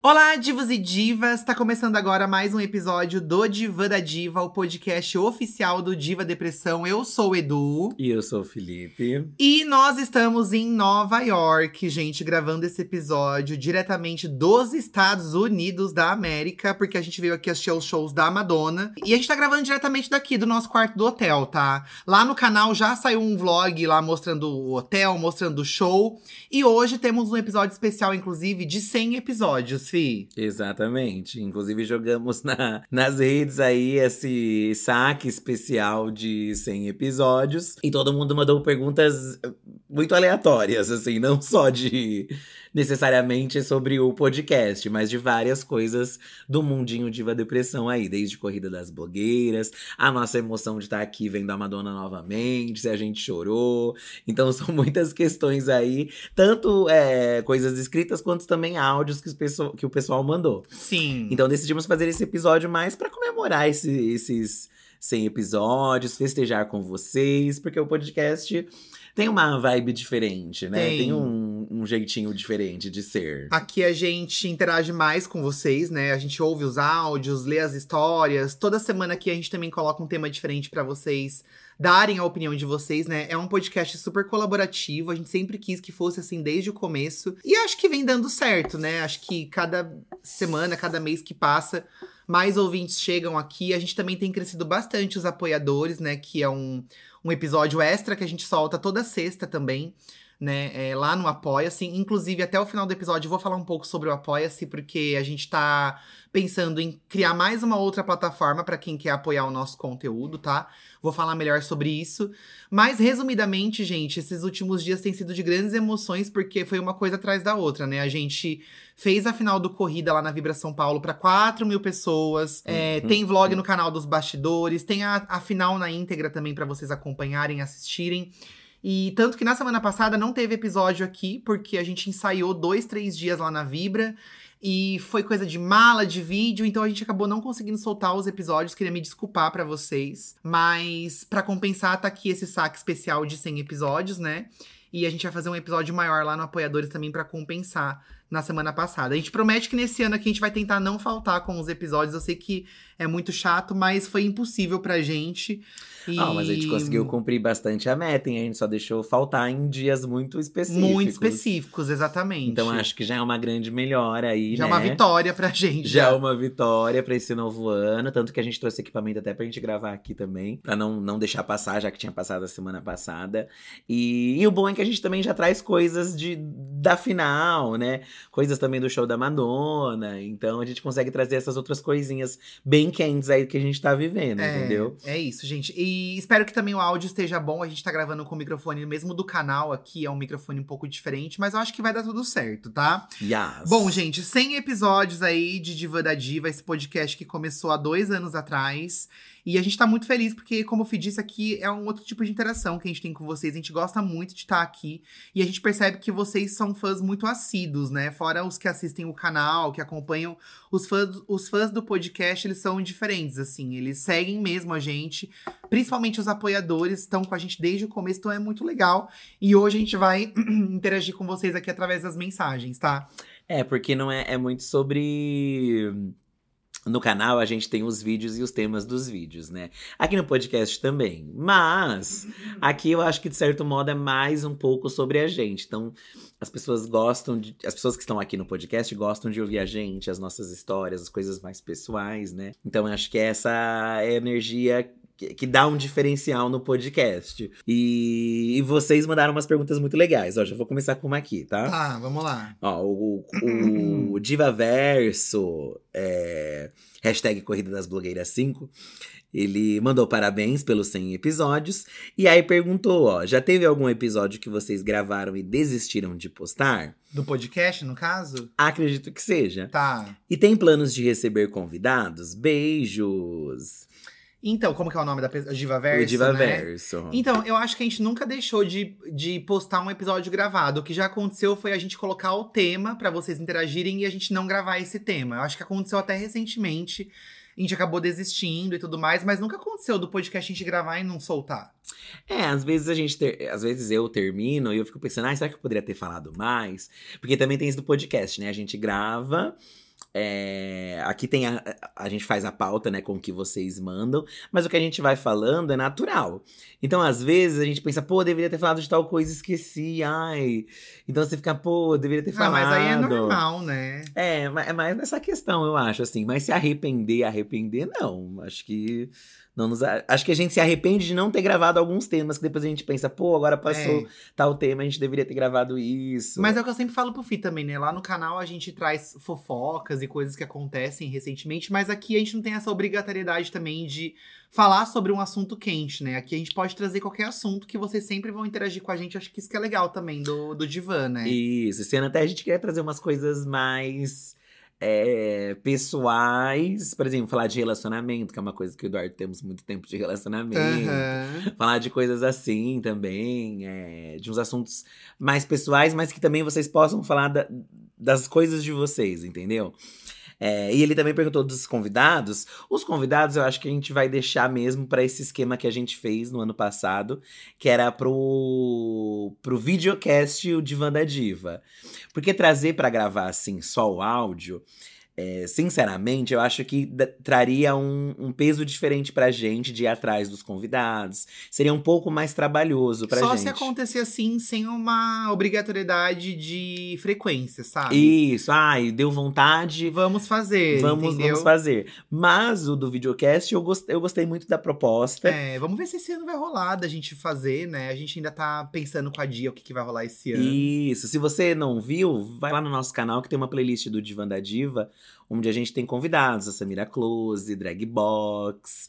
Olá, divos e divas! Tá começando agora mais um episódio do Diva da Diva, o podcast oficial do Diva Depressão. Eu sou o Edu. E eu sou o Felipe. E nós estamos em Nova York, gente, gravando esse episódio diretamente dos Estados Unidos da América, porque a gente veio aqui assistir os shows da Madonna. E a gente tá gravando diretamente daqui, do nosso quarto do hotel, tá? Lá no canal já saiu um vlog lá mostrando o hotel, mostrando o show. E hoje temos um episódio especial, inclusive, de 100 episódios. Fi. Exatamente. Inclusive, jogamos na, nas redes aí esse saque especial de 100 episódios. E todo mundo mandou perguntas muito aleatórias, assim, não só de necessariamente sobre o podcast, mas de várias coisas do mundinho Diva Depressão aí, desde Corrida das Blogueiras, a nossa emoção de estar aqui vendo a Madonna novamente, se a gente chorou. Então são muitas questões aí, tanto é, coisas escritas quanto também áudios que, pessoal, que o pessoal mandou. Sim. Então decidimos fazer esse episódio mais para comemorar esse, esses 100 episódios, festejar com vocês, porque o podcast tem uma vibe diferente, né? Tem. Tem, um, um jeitinho diferente de ser. Aqui a gente interage mais com vocês, né? A gente ouve os áudios, lê as histórias. Toda semana aqui a gente também coloca um tema diferente pra vocês darem a opinião de vocês, né? É um podcast super colaborativo. A gente sempre quis que fosse assim desde o começo. E acho que vem dando certo, né? Acho que cada semana, cada mês que passa, mais ouvintes chegam aqui. A gente também tem crescido bastante os apoiadores, né? Que é um, um episódio extra que a gente solta toda sexta também. Né, é, lá no Apoia-se. Inclusive, até o final do episódio, vou falar um pouco sobre o Apoia-se, porque a gente tá pensando em criar mais uma outra plataforma para quem quer apoiar o nosso conteúdo, tá? Vou falar melhor sobre isso. Mas, resumidamente, gente, esses últimos dias têm sido de grandes emoções, porque foi uma coisa atrás da outra, né? A gente fez a final do Corrida lá na Vibra São Paulo para 4 mil pessoas. É, tem vlog no canal dos bastidores, tem a, a final na íntegra também para vocês acompanharem, assistirem. E tanto que na semana passada não teve episódio aqui, porque a gente ensaiou dois, três dias lá na Vibra. E foi coisa de mala, de vídeo, então a gente acabou não conseguindo soltar os episódios. Queria me desculpar pra vocês. Mas pra compensar, tá aqui esse saque especial de 100 episódios, né? E a gente vai fazer um episódio maior lá no Apoiadores também pra compensar na semana passada. A gente promete que nesse ano aqui a gente vai tentar não faltar com os episódios. Eu sei que é muito chato, mas foi impossível pra gente. E... Ah, mas a gente conseguiu cumprir bastante a meta, hein? A gente só deixou faltar em dias muito específicos. Muito específicos, exatamente. Então acho que já é uma grande melhora aí, Já é né? uma vitória pra gente. Já é uma vitória pra esse novo ano. Tanto que a gente trouxe equipamento até pra gente gravar aqui também. Pra não, não deixar passar, já que tinha passado a semana passada. E, e o bom é que a gente também já traz coisas de, da final, né? Coisas também do show da Madonna. Então a gente consegue trazer essas outras coisinhas bem quentes aí que a gente tá vivendo, É, entendeu? É isso, gente. E espero que também o áudio esteja bom. A gente tá gravando com o microfone mesmo do canal aqui, é um microfone um pouco diferente, mas eu acho que vai dar tudo certo, tá? Yes. Bom, gente, 100 episódios aí de Diva da Diva, esse podcast que começou há dois anos atrás. E a gente tá muito feliz, porque, como o Fih disse aqui, é um outro tipo de interação que a gente tem com vocês. A gente gosta muito de estar aqui. E a gente percebe que vocês são fãs muito assíduos, né? Fora os que assistem o canal, que acompanham os fãs, os fãs do podcast, eles são diferentes, assim. Eles seguem mesmo a gente. Principalmente os apoiadores estão com a gente desde o começo, então é muito legal. E hoje a gente vai interagir com vocês aqui através das mensagens, tá? É, porque não é, é muito sobre. No canal a gente tem os vídeos e os temas dos vídeos, né? Aqui no podcast também. Mas aqui eu acho que de certo modo é mais um pouco sobre a gente. Então, as pessoas gostam de. As pessoas que estão aqui no podcast gostam de ouvir a gente, as nossas histórias, as coisas mais pessoais, né? Então, eu acho que essa é a energia que, que dá um diferencial no podcast. E, e vocês mandaram umas perguntas muito legais. Ó, já vou começar com uma aqui, tá? Tá, vamos lá. Ó, o, o, o Divaverso, é, hashtag Corrida das Blogueiras 5, ele mandou parabéns pelos 100 episódios e aí perguntou, ó, já teve algum episódio que vocês gravaram e desistiram de postar? Do podcast, no caso? Acredito que seja. Tá. E tem planos de receber convidados? Beijos! Então, como que é o nome da pessoa? Divaverso, o Divaverso. Né? Então, eu acho que a gente nunca deixou de, de postar um episódio gravado. O que já aconteceu foi a gente colocar o tema para vocês interagirem e a gente não gravar esse tema. Eu acho que aconteceu até recentemente. A gente acabou desistindo e tudo mais, mas nunca aconteceu do podcast a gente gravar e não soltar. É, às vezes a gente ter, às vezes eu termino e eu fico pensando, ah, será que eu poderia ter falado mais? Porque também tem isso do podcast, né? A gente grava, é, aqui tem a, a gente faz a pauta, né, com o que vocês mandam, mas o que a gente vai falando é natural. Então, às vezes, a gente pensa, pô, deveria ter falado de tal coisa, esqueci, ai. Então você fica, pô, deveria ter falado. Ah, mas aí é normal, né? É, é mais nessa questão, eu acho, assim. Mas se arrepender, arrepender, não. Acho que não nos, acho que a gente se arrepende de não ter gravado alguns temas que depois a gente pensa, pô, agora passou é. tal tema, a gente deveria ter gravado isso. Mas é o que eu sempre falo pro Fi também, né? Lá no canal a gente traz fofocas e coisas que acontecem recentemente, mas aqui a gente não tem essa obrigatoriedade também de falar sobre um assunto quente, né? Aqui a gente pode trazer qualquer assunto que vocês sempre vão interagir com a gente. Acho que isso que é legal também do, do divã, né? Isso, esse ano até a gente quer trazer umas coisas mais é, pessoais, por exemplo, falar de relacionamento, que é uma coisa que o Eduardo temos muito tempo de relacionamento. Uhum. Falar de coisas assim também, é, de uns assuntos mais pessoais, mas que também vocês possam falar da, das coisas de vocês, entendeu? É, e ele também perguntou dos convidados. Os convidados eu acho que a gente vai deixar mesmo para esse esquema que a gente fez no ano passado, que era pro, pro videocast o Divan da Diva. Porque trazer para gravar assim só o áudio é, sinceramente, eu acho que traria um, um, peso diferente pra gente de ir atrás dos convidados. Seria um pouco mais trabalhoso pra Só gente. Só se acontecer assim, sem uma obrigatoriedade de frequência, sabe? Isso, ai, deu vontade. Vamos fazer. Vamos, entendeu? vamos fazer. Mas o do videocast, eu gostei, eu gostei muito da proposta. É, vamos ver se esse ano vai rolar da gente fazer, né? A gente ainda tá pensando com a Dia o que, que vai rolar esse ano. Isso, se você não viu, vai lá no nosso canal que tem uma playlist do Divan da Diva onde a gente tem convidados, a Samira Close, Drag Box,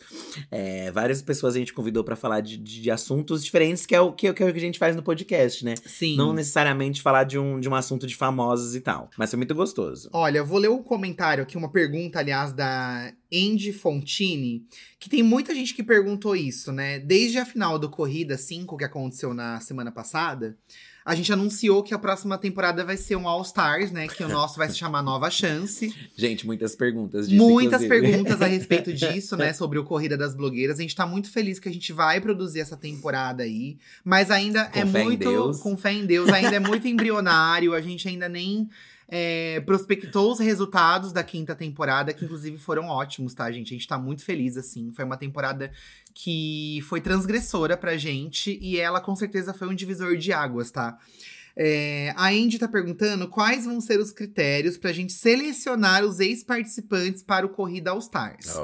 é, várias pessoas a gente convidou para falar de, de, assuntos diferentes, que é, o, que, que é o que a gente faz no podcast, né? Sim. Não necessariamente falar de um, de um assunto de famosos e tal, mas foi muito gostoso. Olha, eu vou ler um comentário aqui, uma pergunta, aliás, da Andy Fontini, que tem muita gente que perguntou isso, né? Desde a final do Corrida 5, que aconteceu na semana passada, a gente anunciou que a próxima temporada vai ser um All Stars, né? Que o nosso vai se chamar Nova Chance. Gente, muitas perguntas disso, Muitas inclusive. perguntas a respeito disso, né? Sobre o Corrida das Blogueiras. A gente tá muito feliz que a gente vai produzir essa temporada aí. Mas ainda com é muito. Com fé em Deus, ainda é muito embrionário. A gente ainda nem é, prospectou os resultados da quinta temporada, que inclusive foram ótimos, tá, gente? A gente tá muito feliz, assim. Foi uma temporada que foi transgressora pra gente e ela com certeza foi um divisor de águas, tá? É, a Andy tá perguntando quais vão ser os critérios pra gente selecionar os ex-participantes para o Corrida All Stars.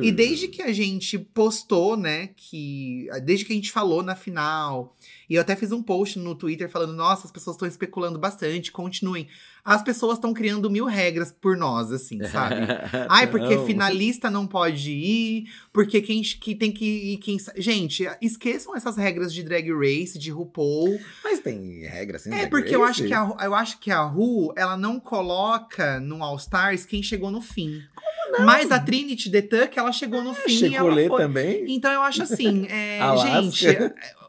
E desde que a gente postou, né, que. Desde que a gente falou na final e eu até fiz um post no Twitter falando: nossa, as pessoas estão especulando bastante, continuem. As pessoas estão criando mil regras por nós, assim, sabe? Ai, porque finalista não pode ir, porque quem que tem que ir. Quem... Gente, esqueçam essas regras de drag race, de RuPaul. Mas tem regras assim? É, porque eu acho, que a, eu acho que a Ru, ela não coloca no All Stars quem chegou no fim. Não. Mas a Trinity The Tuck, ela chegou no fim. Chegou ela foi... também? Então eu acho assim, é, gente,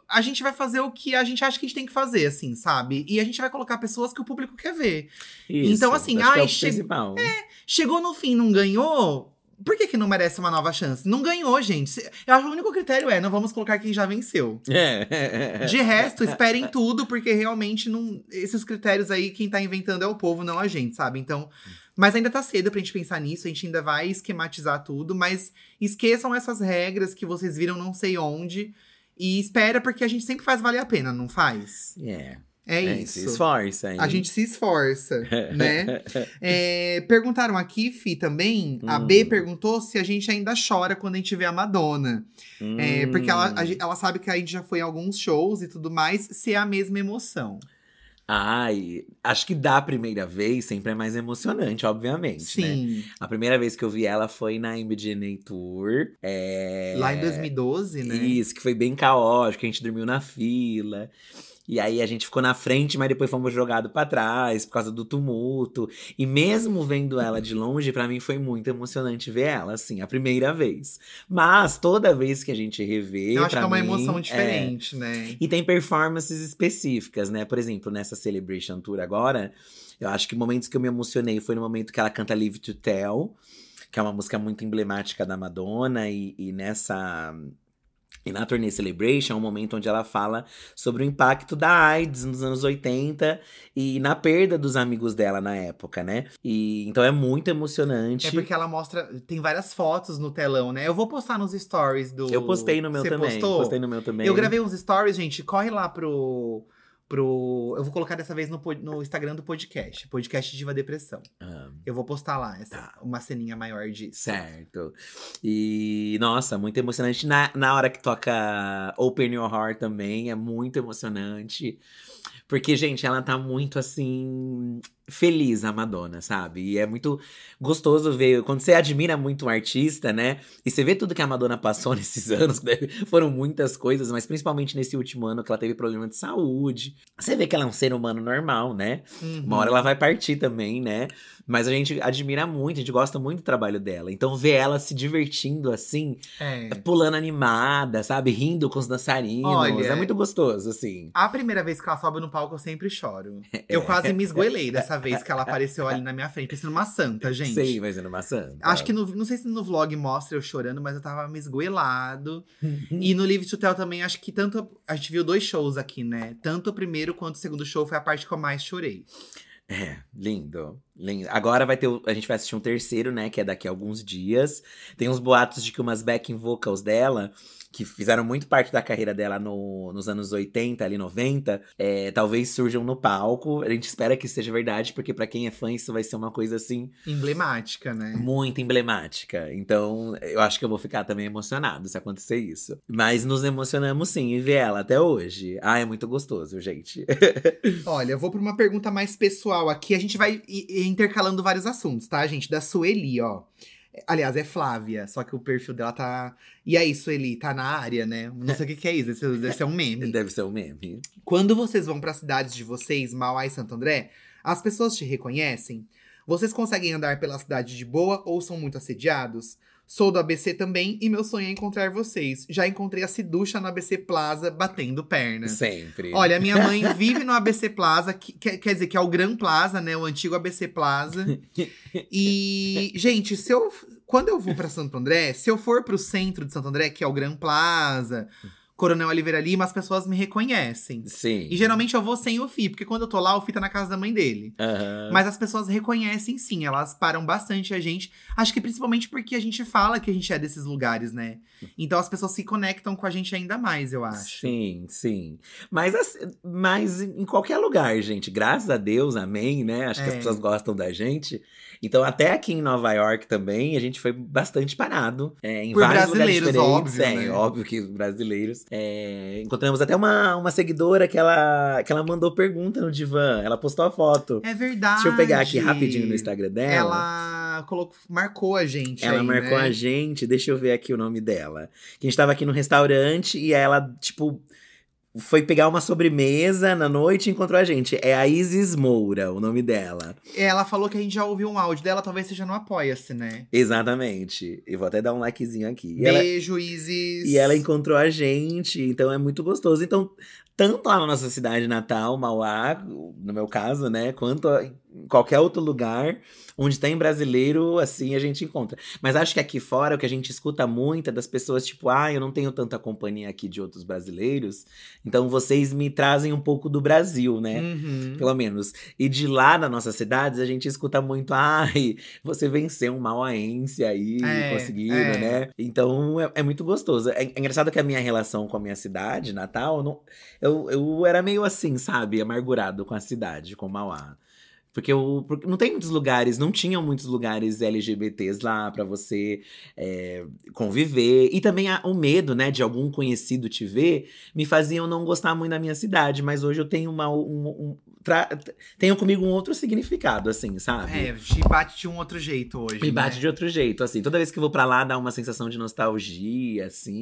a gente vai fazer o que a gente acha que a gente tem que fazer, assim, sabe? E a gente vai colocar pessoas que o público quer ver. Isso, então, assim, ai, é che é, chegou no fim, não ganhou. Por que, que não merece uma nova chance? Não ganhou, gente. Eu acho que o único critério é: não vamos colocar quem já venceu. É. De resto, esperem tudo, porque realmente não. Esses critérios aí, quem tá inventando é o povo, não a gente, sabe? Então, Mas ainda tá cedo pra gente pensar nisso, a gente ainda vai esquematizar tudo, mas esqueçam essas regras que vocês viram não sei onde. E espera, porque a gente sempre faz valer a pena, não faz? É. É, É, isso. Se esforça, hein? A gente se esforça, né? É, perguntaram aqui, Fi, também. A Hum. B perguntou se a gente ainda chora quando a gente vê a Madonna. É, porque ela, a Hum. ela sabe que a gente já foi em alguns shows e tudo mais, se é a mesma emoção. Ai, acho que da primeira vez sempre é mais emocionante, obviamente, né? Sim. A primeira vez que eu vi ela foi na MDNA Tour. É... Lá em 2012, né? Isso, que foi bem caótico, a gente dormiu na fila. E aí a gente ficou na frente, mas depois fomos jogados pra trás por causa do tumulto. E mesmo vendo ela de longe, pra mim foi muito emocionante ver ela, assim, a primeira vez. Mas toda vez que a gente revê, Eu acho que é uma mim, emoção é, diferente, né? e tem performances específicas, né? Por exemplo, nessa Celebration Tour agora, eu acho que momentos que eu me emocionei foi no momento que ela canta Live to Tell, que é uma música muito emblemática da Madonna, e, e nessa. E na turnê Celebration é um momento onde ela fala sobre o impacto da AIDS nos anos 80 e na perda dos amigos dela na época, né? E então é muito emocionante. É porque ela mostra. Tem várias fotos no telão, né? Eu vou postar nos stories do. Eu postei no meu Você também. Postou? Postei no meu também. Eu gravei uns stories, gente. Corre lá pro. Pro eu vou colocar dessa vez no, no Instagram do podcast. Podcast Diva Depressão. Ah. Eu vou postar lá essa, Tá. uma ceninha maior disso. Certo. E, nossa, muito emocionante. Na, na hora que toca Open Your Heart também, é muito emocionante. Porque, gente, ela tá muito assim. Feliz, a Madonna, sabe? E é muito gostoso ver. Quando você admira muito um artista, né? E você vê tudo que a Madonna passou nesses anos, deve- foram muitas coisas, mas principalmente nesse último ano que ela teve problema de saúde. Você vê que ela é um ser humano normal, né? Uhum. Uma hora ela vai partir também, né? Mas a gente admira muito, a gente gosta muito do trabalho dela. Então ver ela se divertindo assim, É. pulando animada, sabe? Rindo com os dançarinos. Olha, é muito gostoso, assim. A primeira vez que ela sobe no palco, eu sempre choro. Eu quase me esgoelei dessa vez que ela apareceu ali na minha frente, parecendo uma santa, gente. Sei, mas é uma maçã. Acho que no, não sei se no vlog mostra eu chorando, mas eu tava me esgoelado. Uhum. e no Live to Tell também, acho que tanto. A gente viu dois shows aqui, né? Tanto o primeiro quanto o segundo show foi a parte que eu mais chorei. É, lindo, lindo. Agora vai ter. A gente vai assistir um terceiro, né? Que é daqui a alguns dias. Tem uns boatos de que umas backing vocals dela, que fizeram muito parte da carreira dela no- nos anos 80, ali 90, é, talvez surjam no palco. A gente espera que seja verdade, porque pra quem é fã, isso vai ser uma coisa assim Emblemática, né? muito emblemática. Então, eu acho que eu vou ficar também emocionado se acontecer isso. Mas nos emocionamos sim em ver ela até hoje. Ah, é muito gostoso, gente. Olha, eu vou pra uma pergunta mais pessoal aqui. A gente vai intercalando vários assuntos, tá, gente? Da Sueli, ó. Aliás, é Flávia, só que o perfil dela tá. E aí, Sueli, tá na área, né? Não sei o que, que é isso, esse, esse é um meme. Deve ser um meme. Quando vocês vão para cidades de vocês, Mauá e Santo André, as pessoas te reconhecem? Vocês conseguem andar pela cidade de boa ou são muito assediados? Sou do ABC também e meu sonho é encontrar vocês. Já encontrei a Ciducha no ABC Plaza batendo perna. Sempre. Olha, minha mãe vive no ABC Plaza, que, que- quer dizer, que é o Gran Plaza, né? O antigo ABC Plaza. E, gente, se eu. Quando eu vou pra Santo André, se eu for pro centro de Santo André, que é o Gran Plaza, Coronel Oliveira Lima, as pessoas me reconhecem. Sim. E geralmente eu vou sem o Fi, porque quando eu tô lá, o Fi tá na casa da mãe dele. Aham. Mas as pessoas reconhecem sim, elas param bastante a gente. Acho que principalmente porque a gente fala que a gente é desses lugares, né? Então as pessoas se conectam com a gente ainda mais, eu acho. Sim, sim. Mas, assim, mas em qualquer lugar, gente. Graças a Deus, amém, né? Acho que as É. pessoas gostam da gente. Então, até aqui em Nova York também, a gente foi bastante parado. é, em Por vários brasileiros, óbvio, É, né? óbvio que brasileiros. É, encontramos até uma, uma seguidora que ela, que ela mandou pergunta no divã. Ela postou a foto. É verdade. Deixa eu pegar aqui rapidinho no Instagram dela. Ela colocou, marcou a gente. Ela aí, marcou né? a gente, deixa eu ver aqui o nome dela. Que a gente tava aqui no restaurante e ela, tipo, foi pegar uma sobremesa na noite e encontrou a gente. É a Isis Moura, o nome dela. Ela falou que a gente já ouviu um áudio dela, talvez seja no Apoia-se, né? Exatamente. Eu vou até dar um likezinho aqui. E ela, Beijo, Isis. e ela encontrou a gente, então é muito gostoso. Então, tanto lá na nossa cidade natal, Mauá, no meu caso, né, quanto qualquer outro lugar onde tem brasileiro, assim, a gente encontra. Mas acho que aqui fora o que a gente escuta muito é das pessoas, tipo, ah, eu não tenho tanta companhia aqui de outros brasileiros, então vocês me trazem um pouco do Brasil, né? Uhum. Pelo menos. E de lá nas nossas cidades, a gente escuta muito, ai, você venceu um mauaense aí, É, conseguindo, é. né? Então é, é muito gostoso. É, é engraçado que a minha relação com a minha cidade, Natal, não, eu, eu era meio assim, sabe? Amargurado com a cidade, com Mauá. Porque, eu, porque não tem muitos lugares, não tinham muitos lugares LGBTs lá pra você é, conviver. E também o medo, né, de algum conhecido te ver, me faziam não gostar muito da minha cidade. Mas hoje eu tenho uma. Um, um- tra- tenho comigo um outro significado, assim, sabe? É, te bate de um outro jeito hoje. Me bate né? de outro jeito, assim. Toda vez que eu vou pra lá, dá uma sensação de nostalgia, assim.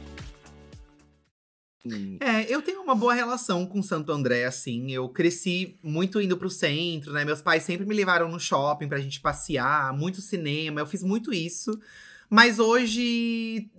É, eu tenho uma boa relação com Santo André, assim. Eu cresci muito indo pro centro, né? Meus pais sempre me levaram no shopping pra gente passear, muito cinema. Eu fiz muito isso. Mas hoje,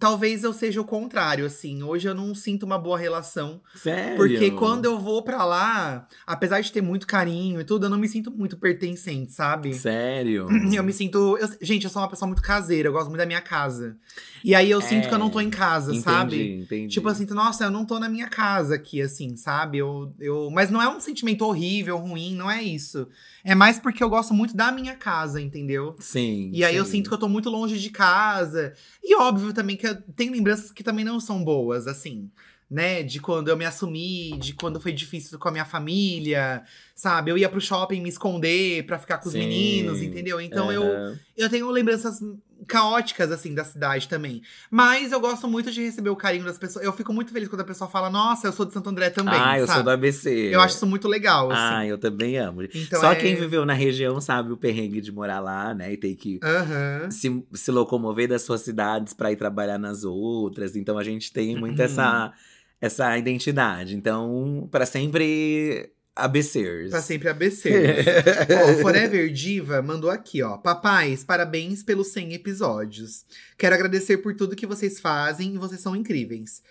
talvez eu seja o contrário, assim. Hoje eu não sinto uma boa relação. Sério? Porque quando eu vou pra lá, apesar de ter muito carinho e tudo, eu não me sinto muito pertencente, sabe? Sério? Eu me sinto. eu- gente, eu sou uma pessoa muito caseira, eu gosto muito da minha casa. E aí eu sinto que eu não tô em casa, entendi, sabe? Entendi. Tipo assim, nossa, eu não tô na minha casa aqui, assim, sabe? Eu, eu... Mas não é um sentimento horrível, ruim, não é isso. É mais porque eu gosto muito da minha casa, entendeu? Sim. E aí eu sim. sinto que eu tô muito longe de casa. E óbvio também que eu tenho lembranças que também não são boas, assim. Né? De quando eu me assumi, de quando foi difícil com a minha família, sabe? Eu ia pro shopping me esconder pra ficar com os Sim. meninos, entendeu? Então eu, eu tenho lembranças caóticas, assim, da cidade também. Mas eu gosto muito de receber o carinho das pessoas. Eu fico muito feliz quando a pessoa fala, nossa, eu sou de Santo André também. Ah, eu sabe? sou do ABC. Eu acho isso muito legal, assim. Ah, eu também amo. Então Só é- quem viveu na região sabe o perrengue de morar lá, né? E ter que Aham. se, se locomover das suas cidades pra ir trabalhar nas outras. Então a gente tem Uhum. muito essa, essa identidade. Então, pra sempre ABCers. Pra sempre ABC. ó, Forever Diva mandou aqui, ó. Papais, parabéns pelos 100 episódios. Quero agradecer por tudo que vocês fazem e vocês são incríveis.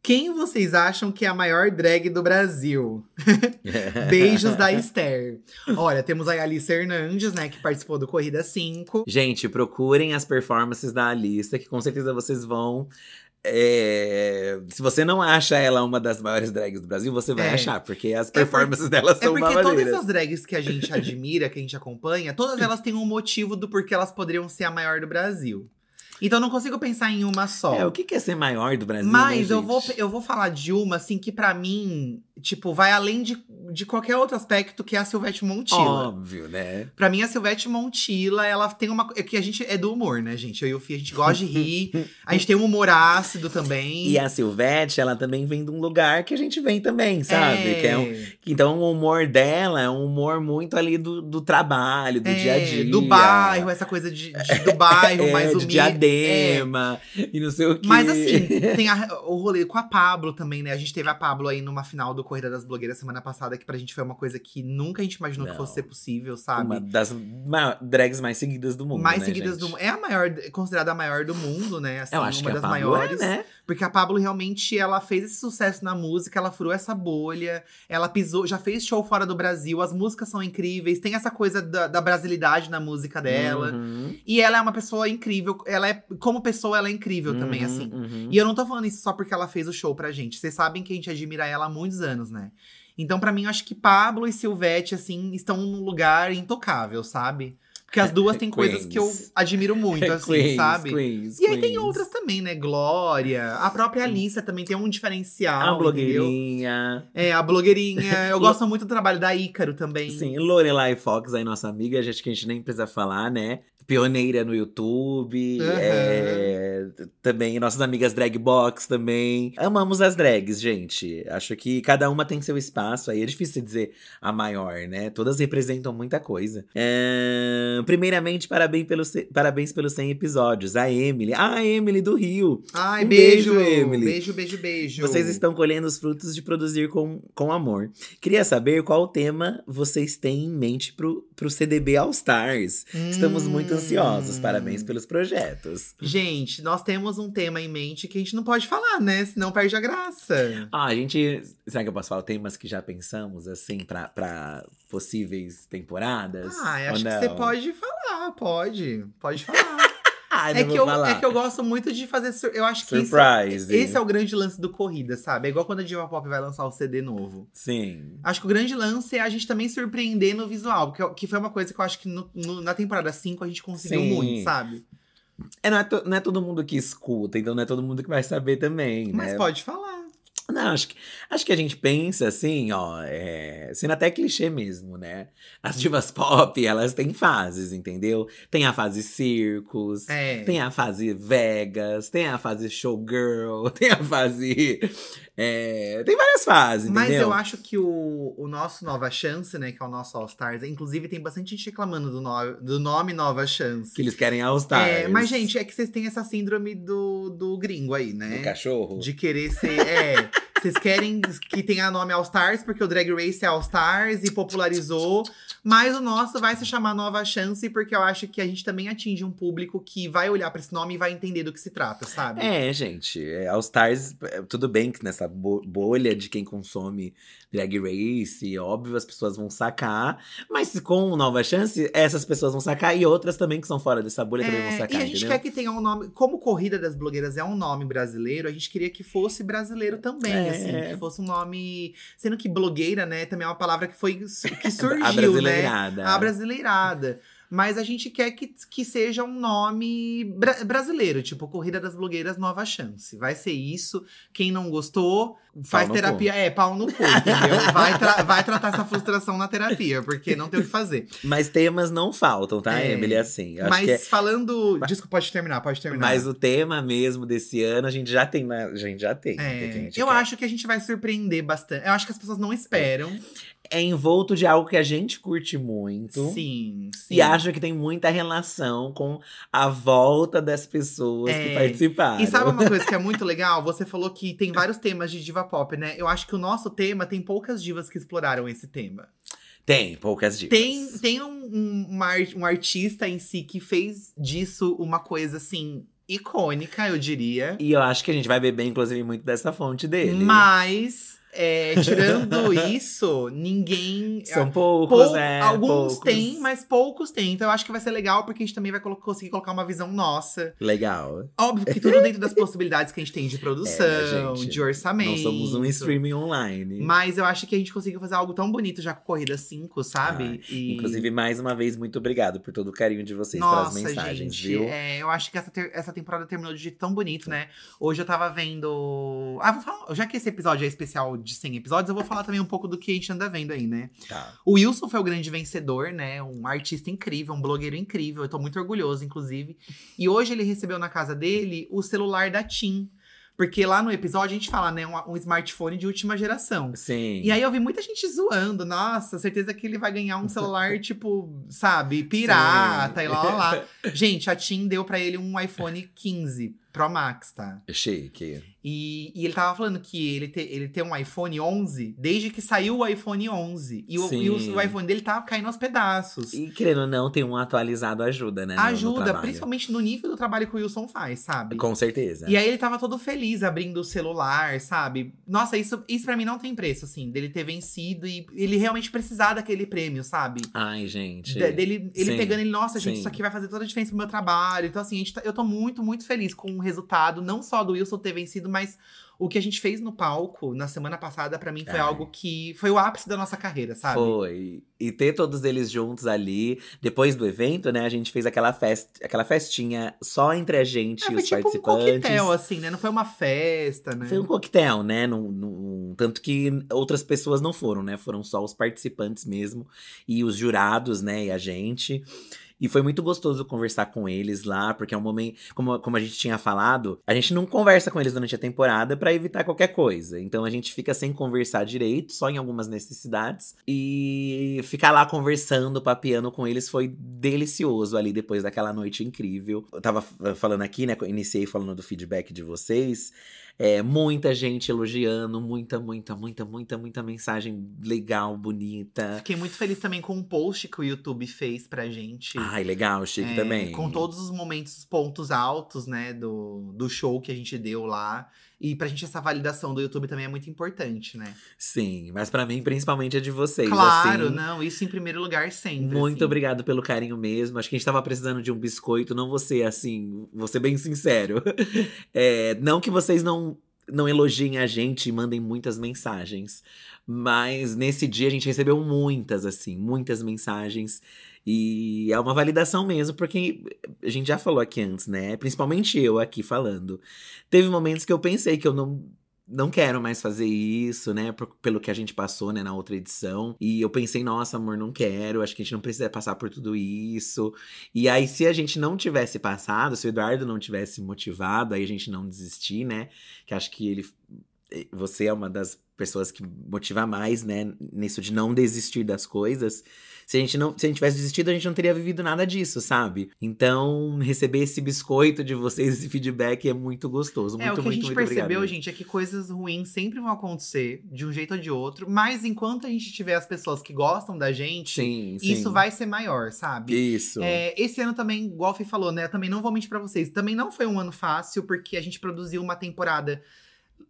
Quem vocês acham que é a maior drag do Brasil? Beijos da Esther. Olha, temos a Alice Hernandes, né, que participou do Corrida 5. Gente, procurem as performances da Alissa, que com certeza vocês vão. É, Se você não acha ela uma das maiores drags do Brasil, você vai É. achar, porque as por- performances dela É são porque todas as drags que a gente admira, que a gente acompanha, todas elas têm um motivo do porquê elas poderiam ser a maior do Brasil. Então eu não consigo pensar em uma só. É, o que é ser maior do Brasil? Mas né, eu, vou, eu vou falar de uma, assim, que pra mim, tipo, vai além de, de qualquer outro aspecto que é a Silvete Montilla. Óbvio, né? Pra mim, a Silvete Montilla, ela tem uma. É que a gente é do humor, né, gente? Eu e o Fih, a gente gosta de rir. a gente tem um humor ácido também. E a Silvete, ela também vem de um lugar que a gente vem também, sabe? É. Que é um- então o humor dela é um humor muito ali do, do trabalho, do É, dia a dia. Do bairro, essa coisa de, de- do bairro, é, mais de humilde. diadema e não sei o que. Mas assim, tem a- o rolê com a Pablo também, né? A gente teve a Pablo aí numa final do Corrida das Blogueiras semana passada, que pra gente foi uma coisa que nunca a gente imaginou que Não. fosse ser possível, sabe? Uma das drags mais seguidas do mundo. mais né, seguidas gente? do mundo. É a maior, considerada a maior do mundo, né? Assim, Eu acho uma que das Pablo maiores. é, né? Porque a Pablo realmente ela fez esse sucesso na música, ela furou essa bolha, ela pisou, já fez show fora do Brasil, as músicas são incríveis, tem essa coisa da, da brasilidade na música dela. Uhum, E ela é uma pessoa incrível, ela é, como pessoa, ela é incrível também, uhum, assim. uhum. E eu não tô falando isso só porque ela fez o show pra gente. Vocês sabem que a gente admira ela há muitos anos, né? Então, pra mim, eu acho que Pablo e Silvete, assim, estão num lugar intocável, sabe? Porque as duas têm coisas que eu admiro muito, assim, Queens, sabe? Queens, e aí tem Queens. outras também, né? Glória. A própria Alissa também tem um diferencial. A entendeu? blogueirinha. É, a blogueirinha. Eu gosto muito do trabalho da Ícaro também. Sim, Lorelai Fox, aí nossa amiga, gente que a gente nem precisa falar, né? Pioneira no YouTube, Aham. é, também nossas amigas drag box também. Amamos as drags, gente. Acho que cada uma tem seu espaço, aí é difícil dizer a maior, né? Todas representam muita coisa. É, primeiramente, parabéns pelos, parabéns pelos 100 episódios. A Emily, ah, a Emily do Rio. Ai, Um beijo, beijo, Emily. Beijo, beijo, beijo. Vocês estão colhendo os frutos de produzir com, com amor. Queria saber qual tema vocês têm em mente pro, pro CDB All Stars. Estamos muito Hum. Ansiosos. Parabéns pelos projetos. Gente, nós temos um tema em mente que a gente não pode falar, né? Senão perde a graça. Ah, a gente. Será que eu posso falar temas que já pensamos, assim, pra, pra possíveis temporadas? Ah, acho que você pode falar, pode. Pode falar. Ah, é, que eu, falar. é que eu gosto muito de fazer. sur- Eu acho que isso- Surprise. esse é o grande lance do Corrida, sabe? É igual quando a Diva Pop vai lançar o CD novo. Sim. Acho que o grande lance é a gente também surpreender no visual, que, que foi uma coisa que eu acho que no- no- na temporada 5 a gente conseguiu Sim. muito, sabe? É, não, é não é todo mundo que escuta, então não é todo mundo que vai saber também, Mas né? pode falar. Não, acho que, acho que a gente pensa assim, ó, é, sendo até clichê mesmo, né? As divas pop, elas têm fases, entendeu? Tem a fase circos, É. tem a fase Vegas, tem a fase showgirl, tem a fase. é, tem várias fases, Mas entendeu? eu acho que o, o nosso Nova Chance, né, que é o nosso All Stars, inclusive tem bastante gente reclamando do, no- do nome Nova Chance. Que eles querem All Stars. É, mas, gente, é que vocês têm essa síndrome do, do gringo aí, né? Do cachorro. De querer ser. É. Vocês querem que tenha nome All Stars, porque o Drag Race é All Stars e popularizou. Mas o nosso vai se chamar Nova Chance, porque eu acho que a gente também atinge um público que vai olhar pra esse nome e vai entender do que se trata, sabe? É, gente, é, All Stars, é, tudo bem que nessa bo- bolha de quem consome Drag Race, óbvio, as pessoas vão sacar, mas com Nova Chance, essas pessoas vão sacar e outras também que são fora dessa bolha também vão É, sacar, e a gente entendeu? quer que tenha um nome. Como Corrida das Blogueiras é um nome brasileiro, a gente queria que fosse brasileiro também, É. assim. Que fosse um nome. Sendo que blogueira, né, também é uma palavra que foi que surgiu, A né? brasileirada. A brasileirada. Mas a gente quer que, que seja um nome bra- brasileiro, tipo Corrida das Blogueiras Nova Chance. Vai ser isso. Quem não gostou, faz terapia. É, pau no cu, entendeu? Vai, tra- vai tratar essa frustração na terapia, porque não tem o que fazer. Mas temas não faltam, tá, É, Emily? Assim, eu acho Mas que é- falando. Desculpa, pode terminar, pode terminar. Mas o tema mesmo desse ano, a gente já tem, né? A gente já tem. É, que gente eu quer. acho que a gente vai surpreender bastante. Eu acho que as pessoas não esperam. É envolto de algo que a gente curte muito. Sim, sim. E acho que tem muita relação com a volta das pessoas que É. participaram. E sabe uma coisa que é muito legal? Você falou que tem vários temas de diva pop, né? Eu acho que o nosso tema tem poucas divas que exploraram esse tema. Tem, poucas dicas. Tem, tem um, um, um artista em si que fez disso uma coisa assim icônica, eu diria. E eu acho que a gente vai beber, inclusive, muito dessa fonte dele. Mas, é, tirando isso, ninguém. São poucos, Pou- é. alguns poucos. têm, mas poucos têm. Então eu acho que vai ser legal, porque a gente também vai conseguir colocar uma visão nossa. Legal. Óbvio que tudo dentro das possibilidades que a gente tem de produção, É, gente, de orçamento. Não somos um streaming online. Mas eu acho que a gente conseguiu fazer algo tão bonito já com Corrida 5, sabe? Ai, E- Inclusive, mais uma vez, muito obrigado por todo o carinho de vocês Nossa, pelas mensagens, gente, viu? é, eu acho que essa, ter- essa temporada terminou de jeito tão bonito, né? Hoje eu tava vendo. Ah, vou falar. Já que esse episódio é especial de 100 episódios, eu vou falar também um pouco do que a gente anda vendo aí, né? Tá. O Wilson foi o grande vencedor, né? Um artista incrível, um blogueiro incrível. Eu tô muito orgulhoso, inclusive. E hoje ele recebeu na casa dele o celular da TIM. Porque lá no episódio a gente fala, né? Um, um smartphone de última geração. Sim. E aí eu vi muita gente zoando. Nossa, certeza que ele vai ganhar um celular, tipo, sabe, pirata Sim. e lá, lá, lá. Gente, a TIM deu pra ele um iPhone 15 Pro Max, tá? Chique. E, e ele tava falando que ele, te, ele tem um iPhone 11 desde que saiu o iPhone 11. E, o, e o, o iPhone dele tava caindo aos pedaços. E querendo ou não, tem um atualizado ajuda, né? no- no Ajuda, trabalho. principalmente no nível do trabalho que o Wilson faz, sabe? Com certeza. E aí ele tava todo feliz abrindo o celular, sabe? Nossa, isso, isso pra mim não tem preço, assim, dele ter vencido e ele realmente precisar daquele prêmio, sabe? Ai, gente. De- dele, ele Sim, pegando ele, nossa, gente, sim. isso aqui vai fazer toda a diferença pro meu trabalho. Então, assim, tá- eu tô muito, muito feliz com o resultado, não só do Wilson ter vencido, mas o que a gente fez no palco na semana passada, pra mim, foi Ai. algo que foi o ápice da nossa carreira, sabe? Foi. E ter todos eles juntos ali. Depois do evento, né, a gente fez aquela, festa, aquela festinha só entre a gente É, e foi os tipo um participantes. coquetel, assim, né? Não foi uma festa, né? Foi um coquetel, né? Num- num- tanto que outras pessoas não foram, né? Foram só os participantes mesmo. E os jurados, né? E a gente. E foi muito gostoso conversar com eles lá, porque é um momento. Como, como a gente tinha falado, a gente não conversa com eles durante a temporada pra evitar qualquer coisa. Então a gente fica sem conversar direito, só em algumas necessidades. E ficar lá conversando, papeando com eles foi delicioso ali depois daquela noite incrível. Eu tava f- falando aqui, né? Iniciei falando do feedback de vocês. É, muita gente elogiando, muita, muita, muita, muita, muita mensagem legal, bonita. Fiquei muito feliz também com um post que o YouTube fez pra gente. Ai, legal, chique É, também. Com todos os momentos, os pontos altos, né, do, do show que a gente deu lá. E pra gente essa validação do YouTube também é muito importante, né? Sim, mas pra mim, principalmente é de vocês. claro, assim. não, isso em primeiro lugar sempre. Muito assim. obrigado pelo carinho mesmo. Acho que a gente tava precisando de um biscoito, não você assim, vou ser bem sincero. É, não que vocês não, não elogiem a gente e mandem muitas mensagens, mas nesse dia a gente recebeu muitas, assim, muitas mensagens. E é uma validação mesmo, porque a gente já falou aqui antes, né? Principalmente eu aqui falando. Teve momentos que eu pensei que eu não não quero mais fazer isso, né? pelo que a gente passou, né, na outra edição. E eu pensei, nossa, amor, não quero. Acho que a gente não precisa passar por tudo isso. E aí, se a gente não tivesse passado, se o Eduardo não tivesse motivado, aí a gente não desistir, né? Que acho que ele. Você é uma das pessoas que motiva mais, né? Nisso de não desistir das coisas. Se a gente não, se a gente tivesse desistido, a gente não teria vivido nada disso, sabe? Então, receber esse biscoito de vocês, esse feedback é muito gostoso. Muito, É, o que muito, a gente muito percebeu, obrigado. gente, é que coisas ruins sempre vão acontecer, de um jeito ou de outro. Mas enquanto a gente tiver as pessoas que gostam da gente, Sim, sim. isso vai ser maior, sabe? Isso. É, esse ano também, igual a Fê falou, né? Eu também não vou mentir pra vocês. Também não foi um ano fácil, porque a gente produziu uma temporada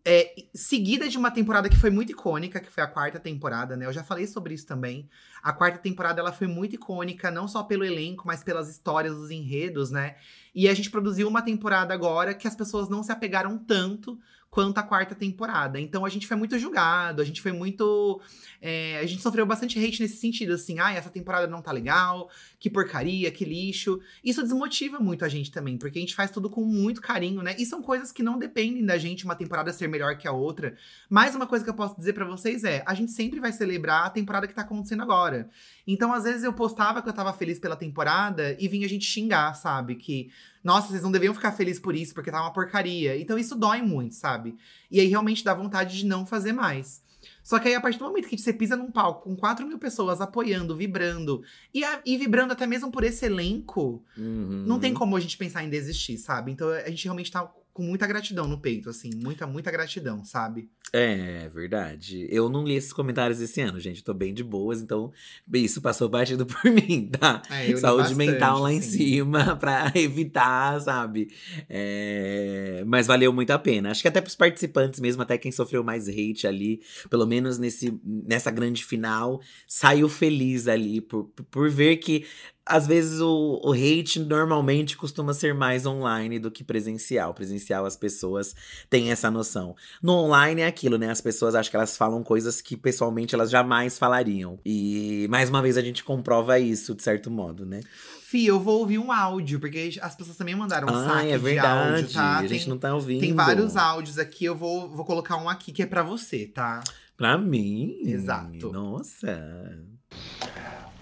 é, seguida de uma temporada que foi muito icônica, que foi a quarta temporada, né? Eu já falei sobre isso também. A quarta temporada ela foi muito icônica, não só pelo elenco, mas pelas histórias, os enredos, né? E a gente produziu uma temporada agora que as pessoas não se apegaram tanto quanto a quarta temporada. Então a gente foi muito julgado, a gente foi muito. é, a gente sofreu bastante hate nesse sentido, assim, ah, essa temporada não tá legal, que porcaria, que lixo. Isso desmotiva muito a gente também, porque a gente faz tudo com muito carinho, né? E são coisas que não dependem da gente, uma temporada ser melhor que a outra. Mas uma coisa que eu posso dizer pra vocês é: a gente sempre vai celebrar a temporada que tá acontecendo agora. Então, às vezes, eu postava que eu tava feliz pela temporada e vinha a gente xingar, sabe? Que, nossa, vocês não deviam ficar felizes por isso, porque tá uma porcaria. Então, isso dói muito, sabe? E aí realmente dá vontade de não fazer mais. Só que aí, a partir do momento que você pisa num palco com 4 mil pessoas apoiando, vibrando, e, a- e vibrando até mesmo por esse elenco, Uhum. não tem como a gente pensar em desistir, sabe? Então a gente realmente tá com muita gratidão no peito, assim, muita, muita gratidão, sabe? É, verdade. Eu não li esses comentários esse ano, gente. Tô bem de boas, então isso passou batido por mim, tá? É, eu Saúde bastante, mental lá em assim. cima pra evitar, sabe? É, Mas valeu muito a pena. Acho que até pros participantes mesmo, até quem sofreu mais hate ali, pelo menos nesse, nessa grande final, saiu feliz ali por, por ver que às vezes o, o hate normalmente costuma ser mais online do que presencial. Presencial as pessoas têm essa noção. No online é aquilo, né? As pessoas acham que elas falam coisas que pessoalmente elas jamais falariam. E mais uma vez a gente comprova isso, de certo modo, né? Fih, eu vou ouvir um áudio, porque as pessoas também mandaram um ah, é de verdade. áudio, tá? A gente tem, não tá ouvindo. tem vários áudios aqui, eu vou, vou colocar um aqui que é pra você, tá? Pra mim. Exato. Nossa.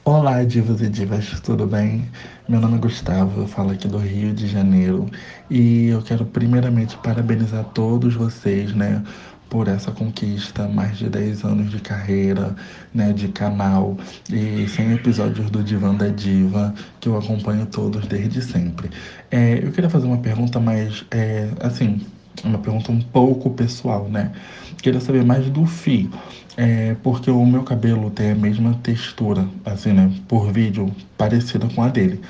Olá, divas e divas, tudo bem? Meu nome é Gustavo, eu falo aqui do Rio de Janeiro e eu quero primeiramente parabenizar todos vocês, né, por essa conquista, mais de 10 anos de carreira, né, de canal e 100 episódios do Divã da Diva, que eu acompanho todos desde sempre. É, eu queria fazer uma pergunta mais, é, assim, uma pergunta um pouco pessoal, né? Queria saber mais do Fi, é, porque o meu cabelo tem a mesma textura, assim, né, por vídeo, parecida com a dele.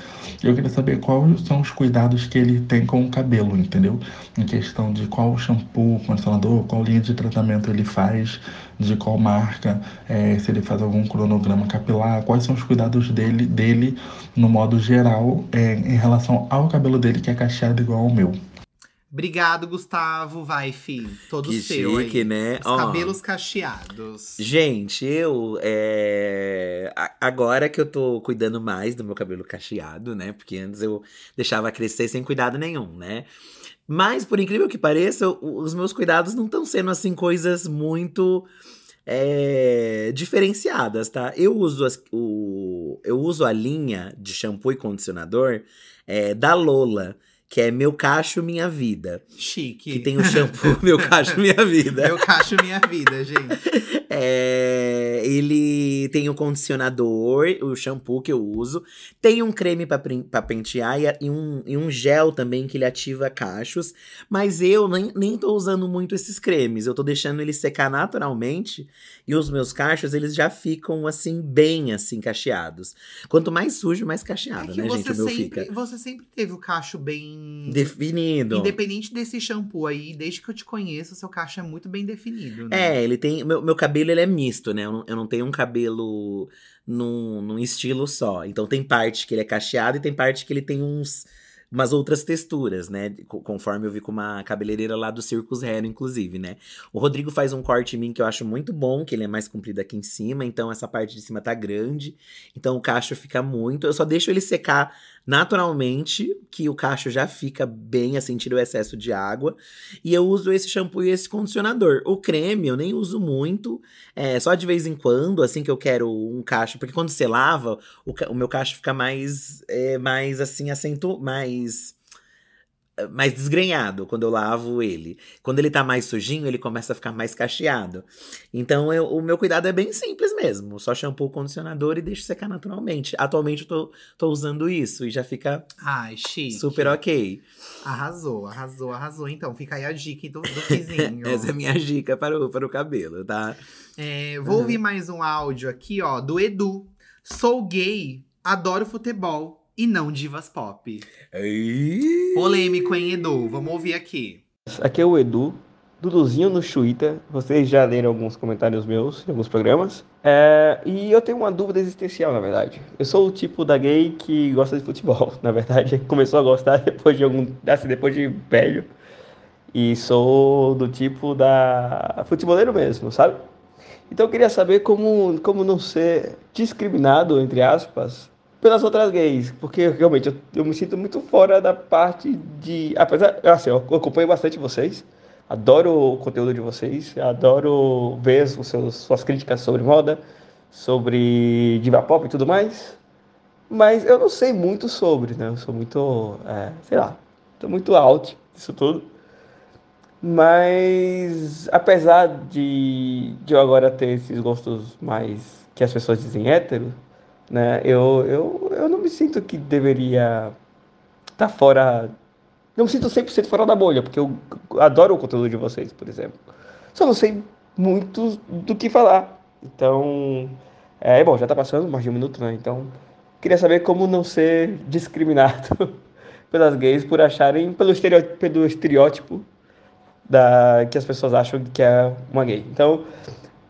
Eu queria saber quais são os cuidados que ele tem com o cabelo, entendeu? Em questão de qual shampoo, condicionador, qual linha de tratamento ele faz, de qual marca, é, se ele faz algum cronograma capilar, quais são os cuidados dele, dele no modo geral, é, em relação ao cabelo dele, que é cacheado igual ao meu. Obrigado, Gustavo. Vai, fi. Todo Que seu chique, aí. né? Os Ó. cabelos cacheados. Gente, eu. é, Agora que eu tô cuidando mais do meu cabelo cacheado, né? Porque antes eu deixava crescer sem cuidado nenhum, né? Mas, por incrível que pareça, os meus cuidados não estão sendo assim coisas muito é, diferenciadas, tá? Eu uso, as- o, eu uso a linha de shampoo e condicionador é, da Lola, que é Meu Cacho Minha Vida. Chique. Que tem o shampoo Meu Cacho Minha Vida. Eu cacho minha vida, gente. É, ele tem o condicionador, o shampoo que eu uso. Tem um creme pra pentear e, um, e um gel também que ele ativa cachos. Mas eu nem, nem tô usando muito esses cremes. Eu tô deixando ele secar naturalmente. E os meus cachos, eles já ficam assim, bem assim, cacheados. Quanto mais sujo, mais É cacheado, que né, gente? O meu sempre, fica você sempre teve o cacho bem. Definido. Independente desse shampoo aí, desde que eu te conheço, seu cacho é muito bem definido. Né? É, ele tem. Meu, meu cabelo ele é misto, né? Eu não, eu não tenho um cabelo num, num estilo só. Então tem parte que ele é cacheado e tem parte que ele tem uns. Umas outras texturas, né? Co- Conforme eu vi com uma cabeleireira lá do Circus Hero, inclusive, né? O Rodrigo faz um corte em mim que eu acho muito bom, que ele é mais comprido aqui em cima, então essa parte de cima tá grande. Então o cacho fica muito. Eu só deixo ele secar naturalmente, que o cacho já fica bem, assim, tira o excesso de água. E eu uso esse shampoo e esse condicionador. O creme eu nem uso muito, é só de vez em quando, assim que eu quero um cacho, porque quando você lava, o, o meu cacho fica mais, é, mais assim, acento, mais mais desgrenhado quando eu lavo ele. Quando ele tá mais sujinho, ele começa a ficar mais cacheado. Então eu- o meu cuidado é bem simples mesmo, só shampoo, condicionador e deixo secar naturalmente. Atualmente eu tô, tô usando isso e já fica Ai, chique. super ok. Arrasou, arrasou, arrasou. Então, fica aí a dica do, do Fizinho. Essa é a minha dica para o, para o cabelo, tá? É, vou ouvir mais um áudio aqui, ó, do Edu. Sou gay, adoro futebol e não divas pop. Polêmico, hein, Edu? Vamos ouvir aqui. Aqui é o Edu, Duduzinho no Twitter. Vocês já leram alguns comentários meus em alguns programas. É, e eu tenho uma dúvida existencial, na verdade. Eu sou o tipo da gay que gosta de futebol, na verdade. Começou a gostar depois de algum. Assim, depois de velho. E sou do tipo da. futeboleiro mesmo, sabe? Então eu queria saber como, como não ser discriminado, entre aspas, pelas outras gays. Porque realmente eu, eu me sinto muito fora da parte de. Apesar. Assim, eu acompanho bastante vocês. Adoro o conteúdo de vocês. Adoro ver os seus, suas críticas sobre moda, sobre diva pop e tudo mais. Mas eu não sei muito sobre, né? Eu sou muito. é, sei lá. Tô muito out disso tudo. Mas apesar de, de eu agora ter esses gostos mais que as pessoas dizem hétero, né? Eu, eu, eu não me sinto que deveria estar fora. Não me sinto 100% fora da bolha, porque eu adoro o conteúdo de vocês, por exemplo. Só não sei muito do que falar. Então, é bom, já tá passando mais de um minuto, né? Então, queria saber como não ser discriminado pelas gays por acharem, pelo estereótipo, pelo estereótipo da, que as pessoas acham que é uma gay. Então,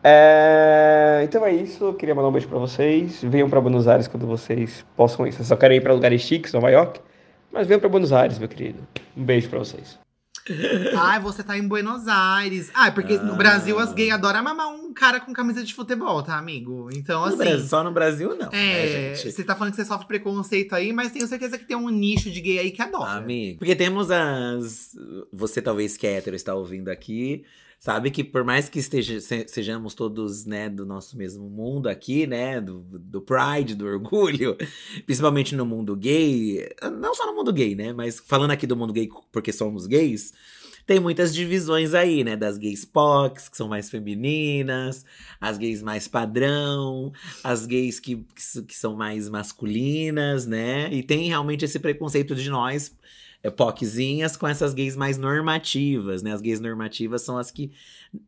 é, então é isso. Eu queria mandar um beijo pra vocês. Venham pra Buenos Aires quando vocês possam ir. Vocês só querem ir pra lugares chiques, Nova York? Mas venham pra Buenos Aires, meu querido. Um beijo pra vocês. Ai, você tá em Buenos Aires. Ah, porque no Brasil as gays adoram mamar um cara com camisa de futebol, tá, amigo? Então, No assim. Brasil- só no Brasil, não. É, né, gente? você tá falando que você sofre preconceito aí, mas tenho certeza que tem um nicho de gay aí que adora. Amigo. Porque temos as. Você talvez que é hétero está ouvindo aqui. Sabe que por mais que esteja, se- sejamos todos, né, do nosso mesmo mundo aqui, né, do, do Pride, do orgulho, principalmente no mundo gay, não só no mundo gay, né, mas falando aqui do mundo gay porque somos gays, tem muitas divisões aí, né, das gays POCs, que são mais femininas, as gays mais padrão, as gays que, que, que são mais masculinas, né, e tem realmente esse preconceito de nós é, POCzinhas com essas gays mais normativas, né? As gays normativas são as que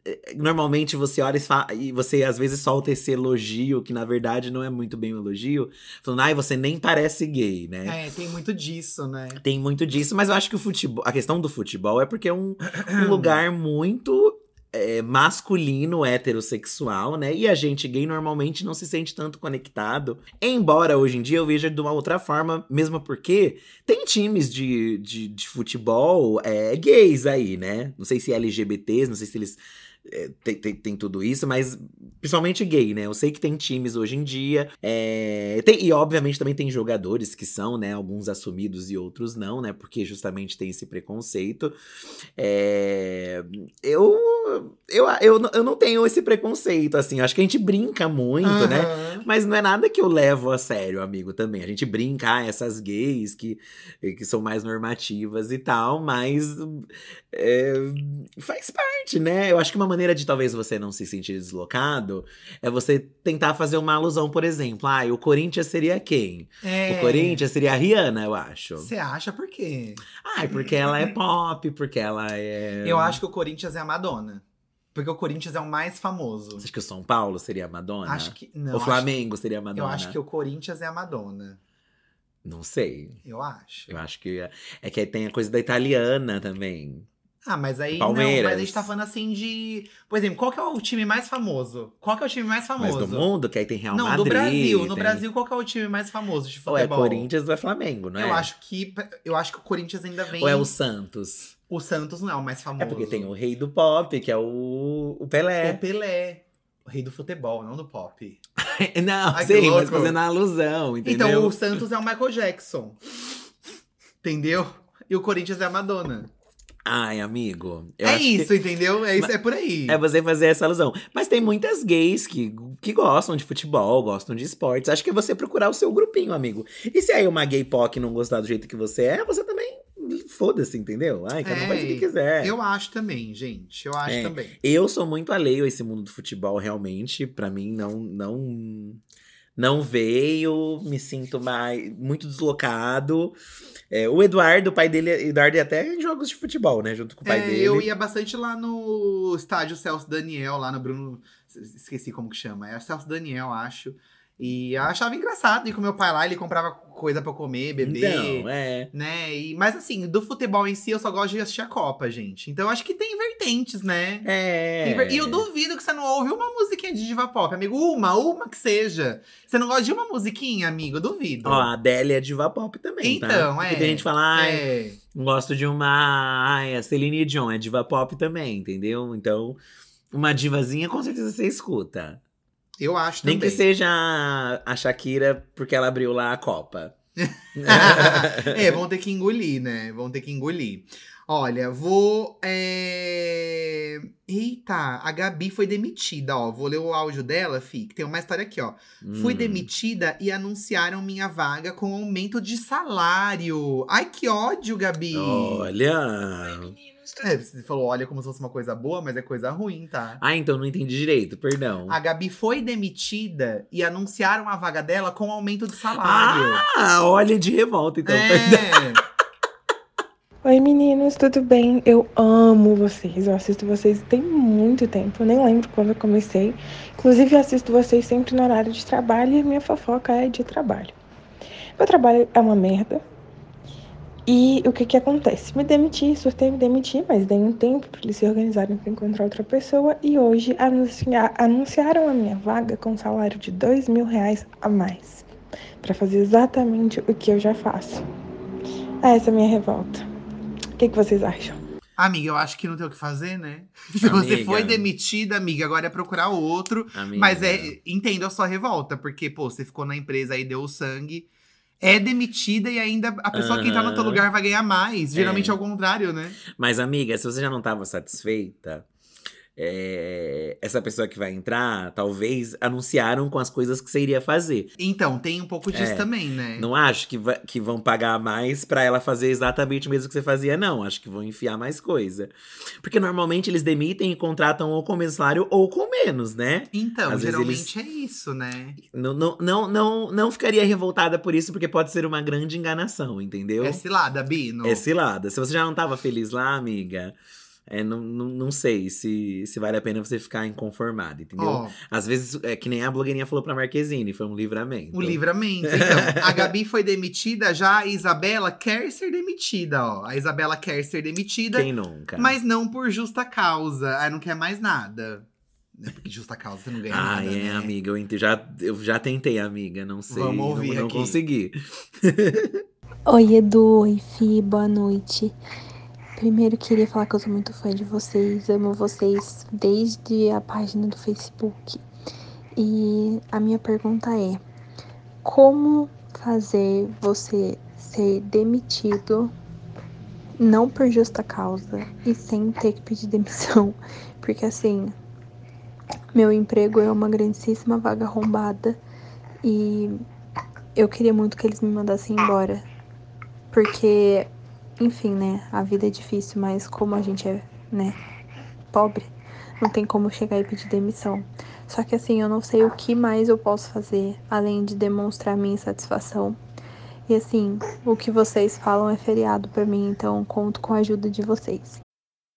eh, normalmente você olha e, fa- e você às vezes solta esse elogio, que na verdade não é muito bem um elogio, falando, ai, você nem parece gay, né? É, tem muito disso, né? Tem muito disso, mas eu acho que o futebol, a questão do futebol é porque é um, um lugar muito é, masculino heterossexual, né? E a gente gay normalmente não se sente tanto conectado. Embora hoje em dia eu veja de uma outra forma, mesmo porque tem times de, de, de futebol é, gays aí, né? Não sei se LGBTs, não sei se eles é, tem, tem, tem, tudo isso, mas principalmente gay, né? Eu sei que tem times hoje em dia. É, tem, e obviamente também tem jogadores que são, né? Alguns assumidos e outros não, né? Porque justamente tem esse preconceito. É, eu, eu, eu, eu não tenho esse preconceito, assim. Acho que a gente brinca muito, uhum. né? Mas não é nada que eu levo a sério, amigo, também. A gente brinca, ah, essas gays que, que são mais normativas e tal, mas é, faz parte, né? Eu acho que uma maneira de talvez você não se sentir deslocado é você tentar fazer uma alusão, por exemplo. Ah, o Corinthians seria quem? É... O Corinthians seria a Rihanna, eu acho. Você acha por quê? Ah, porque ela é pop, porque ela é. Eu acho que o Corinthians é a Madonna. Porque o Corinthians é o mais famoso. Você acha que o São Paulo seria a Madonna? Acho que. Não, o Flamengo seria a Madonna? Eu acho que o Corinthians é a Madonna. Não sei. Eu acho. Eu acho que. É, é que aí tem a coisa da italiana também. Ah, mas aí Palmeiras. não, mas a gente tá falando assim de. Por exemplo, qual que é o time mais famoso? Qual que é o time mais famoso? Mas do mundo, que aí tem Real não, Madrid. Não, do Brasil. Tem... No Brasil, qual que é o time mais famoso de futebol? Ou é Corinthians ou é Flamengo, não é? Eu acho que, eu acho que o Corinthians ainda vem. Ou é o Santos? O Santos não é o mais famoso. É porque tem o rei do pop, que é o, o Pelé. O Pelé. O rei do futebol, não do pop. não, Ai, sim, mas fazendo a alusão, entendeu? Então, o Santos é o Michael Jackson. Entendeu? E o Corinthians é a Madonna. Ai, amigo. é isso, que... entendeu? É, isso, é por aí. É você fazer essa alusão. Mas tem muitas gays que, que gostam de futebol, gostam de esportes. Acho que é você procurar o seu grupinho, amigo. E se aí uma gay POC não gostar do jeito que você é, você também foda-se, entendeu? Ai, cada um faz o que é, quiser. Eu acho também, gente. Eu acho é, também. Eu sou muito alheio a esse mundo do futebol, realmente. para mim, não, não, não veio. Me sinto mais, muito deslocado. É, o Eduardo, o pai dele, Eduardo ia até em jogos de futebol, né? Junto com o pai é, dele. Eu ia bastante lá no estádio Celso Daniel, lá no Bruno. Esqueci como que chama. É Celso Daniel, acho. E eu achava engraçado ir com meu pai lá, ele comprava coisa para comer, beber. Então, é. Né? E, mas assim, do futebol em si, eu só gosto de assistir a Copa, gente. Então acho que tem vertentes, né? É. Ver... E eu duvido que você não ouve uma musiquinha de diva pop, amigo. Uma, uma que seja. Você não gosta de uma musiquinha, amigo? Eu duvido. Ó, a Adele é diva pop também, tá? então, tá? é. Porque tem gente que fala, ai, é. gosto de uma. Ai, a Celine Dion é diva pop também, entendeu? Então, uma divazinha com certeza você escuta. Eu acho também. Nem que seja a Shakira, porque ela abriu lá a Copa. é, vão ter que engolir, né? Vão ter que engolir. Olha, vou. É... Eita, a Gabi foi demitida, ó. Vou ler o áudio dela, Fi, que tem uma história aqui, ó. Hum. Fui demitida e anunciaram minha vaga com aumento de salário. Ai, que ódio, Gabi! Olha! É, você falou, olha como se fosse uma coisa boa, mas é coisa ruim, tá? Ah, então não entendi direito, perdão. A Gabi foi demitida e anunciaram a vaga dela com aumento de salário. Ah, olha de revolta, então, é. Oi meninos, tudo bem? Eu amo vocês, eu assisto vocês tem muito tempo, eu nem lembro quando eu comecei. Inclusive, eu assisto vocês sempre no horário de trabalho e minha fofoca é de trabalho. Meu trabalho é uma merda, e o que que acontece? Me demiti, surtei, me demiti, mas dei um tempo para eles se organizarem para encontrar outra pessoa e hoje anuncia, anunciaram a minha vaga com um salário de dois mil reais a mais para fazer exatamente o que eu já faço. Essa é a minha revolta. O que, que vocês acham? Amiga, eu acho que não tem o que fazer, né? Se amiga. você foi demitida, amiga, agora é procurar outro. Amiga. Mas é, entendo a sua revolta, porque, pô, você ficou na empresa aí, deu o sangue é demitida e ainda a pessoa uhum. que tá no teu lugar vai ganhar mais. Geralmente é. é o contrário, né? Mas, amiga, se você já não tava satisfeita, é, essa pessoa que vai entrar, talvez anunciaram com as coisas que você iria fazer. Então, tem um pouco disso é, também, né? Não acho que, que vão pagar mais para ela fazer exatamente o mesmo que você fazia, não. Acho que vão enfiar mais coisa. Porque normalmente eles demitem e contratam ou com menos salário ou com menos, né? Então, Às geralmente eles... é isso, né? Não, não, não, não, não ficaria revoltada por isso, porque pode ser uma grande enganação, entendeu? É cilada, Bino. É cilada. Se você já não tava feliz lá, amiga é, não, não, não sei se, se vale a pena você ficar inconformado, entendeu? Ó. Às vezes, é que nem a blogueirinha falou pra Marquezine, foi um livramento. O livramento. Então, a Gabi foi demitida, já a Isabela quer ser demitida, ó. A Isabela quer ser demitida, Quem nunca? mas não por justa causa. Aí não quer mais nada. É porque justa causa você não ganha Ah, nada, é, né? amiga, eu, já, eu já tentei, amiga, não sei. Vamos ouvir não, não consegui. Oi, Edu. Oi, Fi. Boa noite. Primeiro, queria falar que eu sou muito fã de vocês. Amo vocês desde a página do Facebook. E a minha pergunta é: como fazer você ser demitido não por justa causa e sem ter que pedir demissão? Porque assim, meu emprego é uma grandíssima vaga arrombada e eu queria muito que eles me mandassem embora. Porque, enfim, né? A vida é difícil, mas como a gente é, né, pobre, não tem como chegar e pedir demissão. Só que assim, eu não sei o que mais eu posso fazer além de demonstrar minha insatisfação. E assim, o que vocês falam é feriado pra mim, então conto com a ajuda de vocês.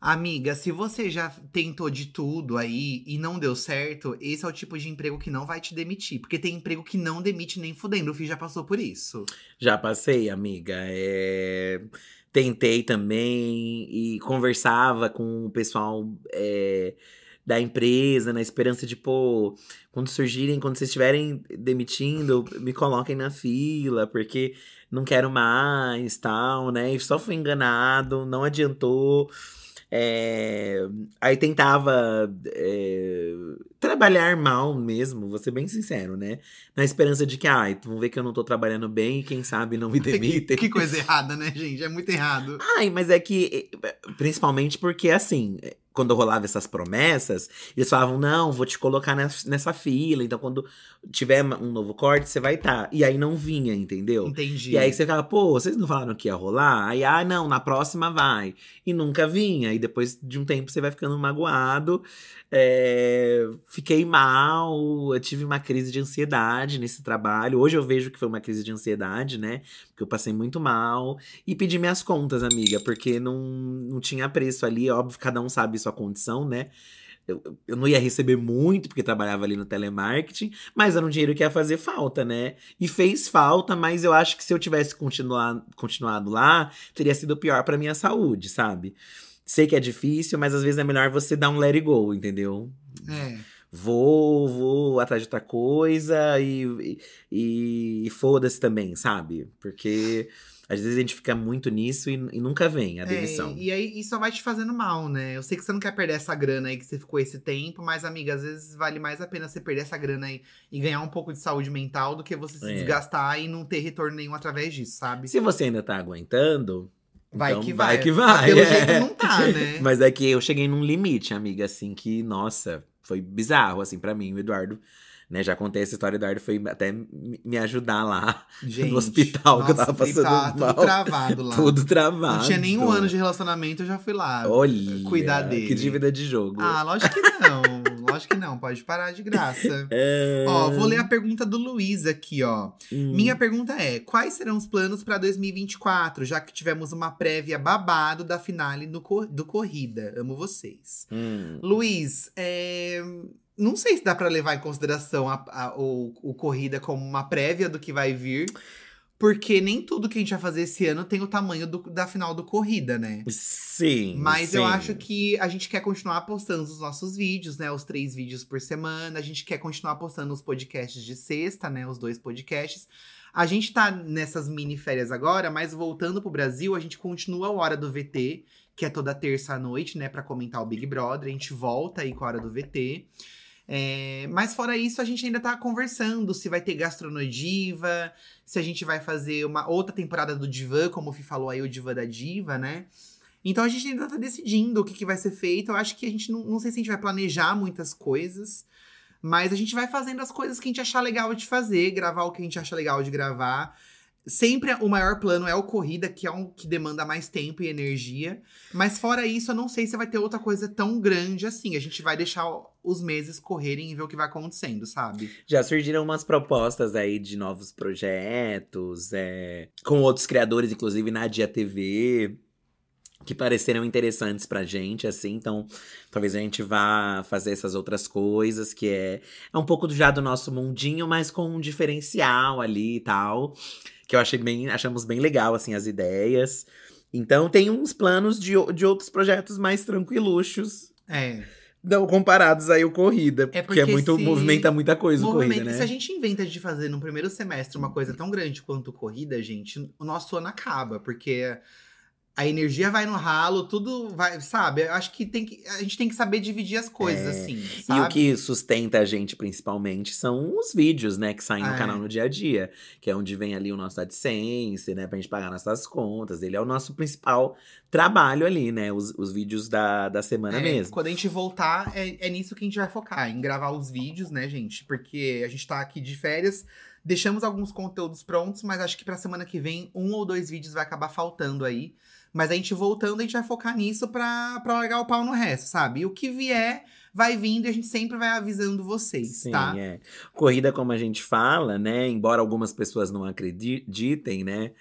Amiga, se você já tentou de tudo aí e não deu certo, esse é o tipo de emprego que não vai te demitir. Porque tem emprego que não demite nem fudendo. O Fih já passou por isso. Já passei, amiga. É, Tentei também e conversava com o pessoal é, da empresa, na esperança de, pô, quando surgirem, quando vocês estiverem demitindo, me coloquem na fila, porque não quero mais, tal, né? E só fui enganado, não adiantou. É, Aí tentava é, trabalhar mal mesmo, vou ser bem sincero, né? Na esperança de que, ai, vão ver que eu não tô trabalhando bem e quem sabe não me demitem. que coisa errada, né, gente? É muito errado. Ai, mas é que, principalmente porque, assim, quando rolava essas promessas, eles falavam, não, vou te colocar nes- nessa fila, então quando tiver um novo corte, você vai estar. E aí não vinha, entendeu? Entendi. E aí você fala, pô, vocês não falaram que ia rolar? Aí, ah, não, na próxima vai. E nunca vinha. E depois de um tempo você vai ficando magoado. É, Fiquei mal, eu tive uma crise de ansiedade nesse trabalho. Hoje eu vejo que foi uma crise de ansiedade, né? Porque eu passei muito mal. E pedi minhas contas, amiga, porque não, não tinha preço ali. Óbvio, cada um sabe sua condição, né? Eu, eu não ia receber muito, porque trabalhava ali no telemarketing, mas era um dinheiro que ia fazer falta, né? E fez falta, mas eu acho que se eu tivesse continuar, continuado lá, teria sido pior pra minha saúde, sabe? Sei que é difícil, mas às vezes é melhor você dar um let it go, entendeu? É. Vou, vou atrás de outra coisa e, e, e foda-se também, sabe? Porque às vezes a gente fica muito nisso e, e nunca vem a demissão. É, e aí isso só vai te fazendo mal, né? Eu sei que você não quer perder essa grana aí que você ficou esse tempo, mas, amiga, às vezes vale mais a pena você perder essa grana aí e ganhar um pouco de saúde mental do que você se É. desgastar e não ter retorno nenhum através disso, sabe? Se você ainda tá aguentando. Vai então que vai. vai. que vai. Pelo é. jeito não tá, né? Mas é que eu cheguei num limite, amiga, assim, que, nossa, foi bizarro, assim, pra mim. O Eduardo, né, já contei essa história, o Eduardo foi até me ajudar lá Gente, no hospital que eu nossa, tava passando tá mal. tudo travado lá. Tudo travado. Não tinha nem um ano de relacionamento, eu já fui lá Olha, cuidar dele. Que dívida de jogo. Ah, lógico que não. Lógico que não. Pode parar de graça. É... Ó, vou ler a pergunta do Luiz aqui, ó. Hum. Minha pergunta é: quais serão os planos pra 2024, já que tivemos uma prévia babado da finale no do Corrida? Amo vocês. Hum. Luiz, é, não sei se dá pra levar em consideração a, a- o, o Corrida como uma prévia do que vai vir. Porque nem tudo que a gente vai fazer esse ano tem o tamanho do- da final do corrida, né? Sim. Mas sim. eu acho que a gente quer continuar postando os nossos vídeos, né? Os três vídeos por semana. A gente quer continuar postando os podcasts de sexta, né? Os dois podcasts. A gente tá nessas mini férias agora, mas voltando pro Brasil, a gente continua o Hora do VT, que é toda terça à noite, né? Pra comentar o Big Brother. A gente volta aí com a Hora do VT. É, mas fora isso, a gente ainda tá conversando se vai ter Gastronodiva, se a gente vai fazer uma outra temporada do Divã, como o Fih falou aí, o Divã da Diva, né? Então a gente ainda tá decidindo o que, que vai ser feito. Eu acho que a gente não, não sei se a gente vai planejar muitas coisas, mas a gente vai fazendo as coisas que a gente achar legal de fazer, gravar o que a gente acha legal de gravar. Sempre o maior plano é o corrida, que é um que demanda mais tempo e energia. Mas fora isso, eu não sei se vai ter outra coisa tão grande assim. A gente vai deixar os meses correrem e ver o que vai acontecendo, sabe? Já surgiram umas propostas aí de novos projetos, é, com outros criadores, inclusive na Dia TV, que pareceram interessantes pra gente, assim. Então, talvez a gente vá fazer essas outras coisas, que é, é um pouco já do nosso mundinho, mas com um diferencial ali e tal. Que eu achei bem, achamos bem legal, assim, as ideias. Então, tem uns planos de, de outros projetos mais tranquiluchos. É. Não comparados aí o Corrida, É porque é muito, movimenta muita coisa o Corrida, né? Se a gente inventa de fazer no primeiro semestre uma coisa tão grande quanto corrida, gente, o nosso ano acaba, porque a energia vai no ralo, tudo vai, sabe? Eu acho que tem que a gente tem que saber dividir as coisas É. assim, E sabe? o que sustenta a gente, principalmente, são os vídeos, né? Que saem no É. canal no dia a dia. Que é onde vem ali o nosso AdSense, né? Pra gente pagar nossas contas. Ele é o nosso principal trabalho ali, né? Os, os vídeos da, da semana É, mesmo. Quando a gente voltar, é, é nisso que a gente vai focar, em gravar os vídeos, né, gente? Porque a gente tá aqui de férias, deixamos alguns conteúdos prontos, mas acho que pra semana que vem, um ou dois vídeos vai acabar faltando aí. Mas a gente voltando, a gente vai focar nisso pra, pra largar o pau no resto, sabe? E o que vier, vai vindo e a gente sempre vai avisando vocês, Sim, tá? é. Corrida, como a gente fala, né? Embora algumas pessoas não acreditem, né?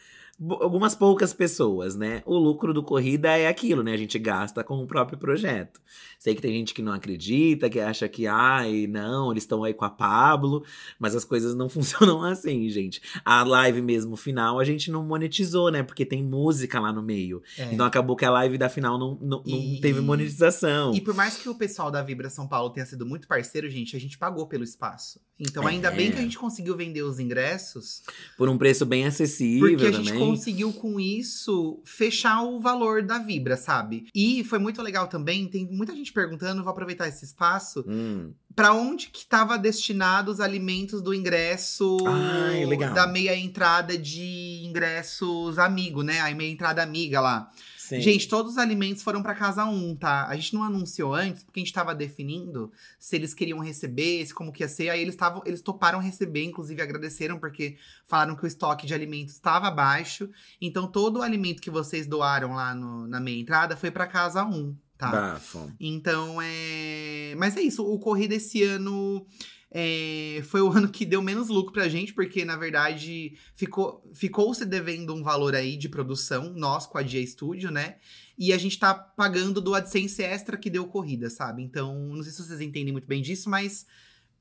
Algumas poucas pessoas, né? O lucro do corrida é aquilo, né? A gente gasta com o próprio projeto. Sei que tem gente que não acredita, que acha que, ai, não, eles estão aí com a Pablo, mas as coisas não funcionam assim, gente. A live mesmo final a gente não monetizou, né? Porque tem música lá no meio. É. Então acabou que a live da final não, não, não E- teve monetização. E por mais que o pessoal da Vibra São Paulo tenha sido muito parceiro, gente, a gente pagou pelo espaço. Então, ainda É. bem que a gente conseguiu vender os ingressos, Por um preço bem acessível Porque a também. gente conseguiu com isso fechar o valor da Vibra, sabe? E foi muito legal também, tem muita gente perguntando, vou aproveitar esse espaço, Hum. Pra onde que tava destinado os alimentos do ingresso Ai, legal. da meia entrada de ingressos amigo, né? A meia entrada amiga lá. Sim. Gente, todos os alimentos foram pra casa 1, tá? A gente não anunciou antes, porque a gente tava definindo se eles queriam receber, se como que ia ser. Aí eles, tavam, eles toparam receber, inclusive agradeceram, porque falaram que o estoque de alimentos estava baixo. Então, todo o alimento que vocês doaram lá no- na meia entrada foi pra casa 1, tá? Bafo. Então, é. Mas é isso, o Corrida esse ano. É, foi o ano que deu menos lucro pra gente, porque na verdade ficou, ficou se devendo um valor aí de produção, nós com a Dia Studio, né? E a gente tá pagando do AdSense extra que deu corrida, sabe? Então, não sei se vocês entendem muito bem disso, mas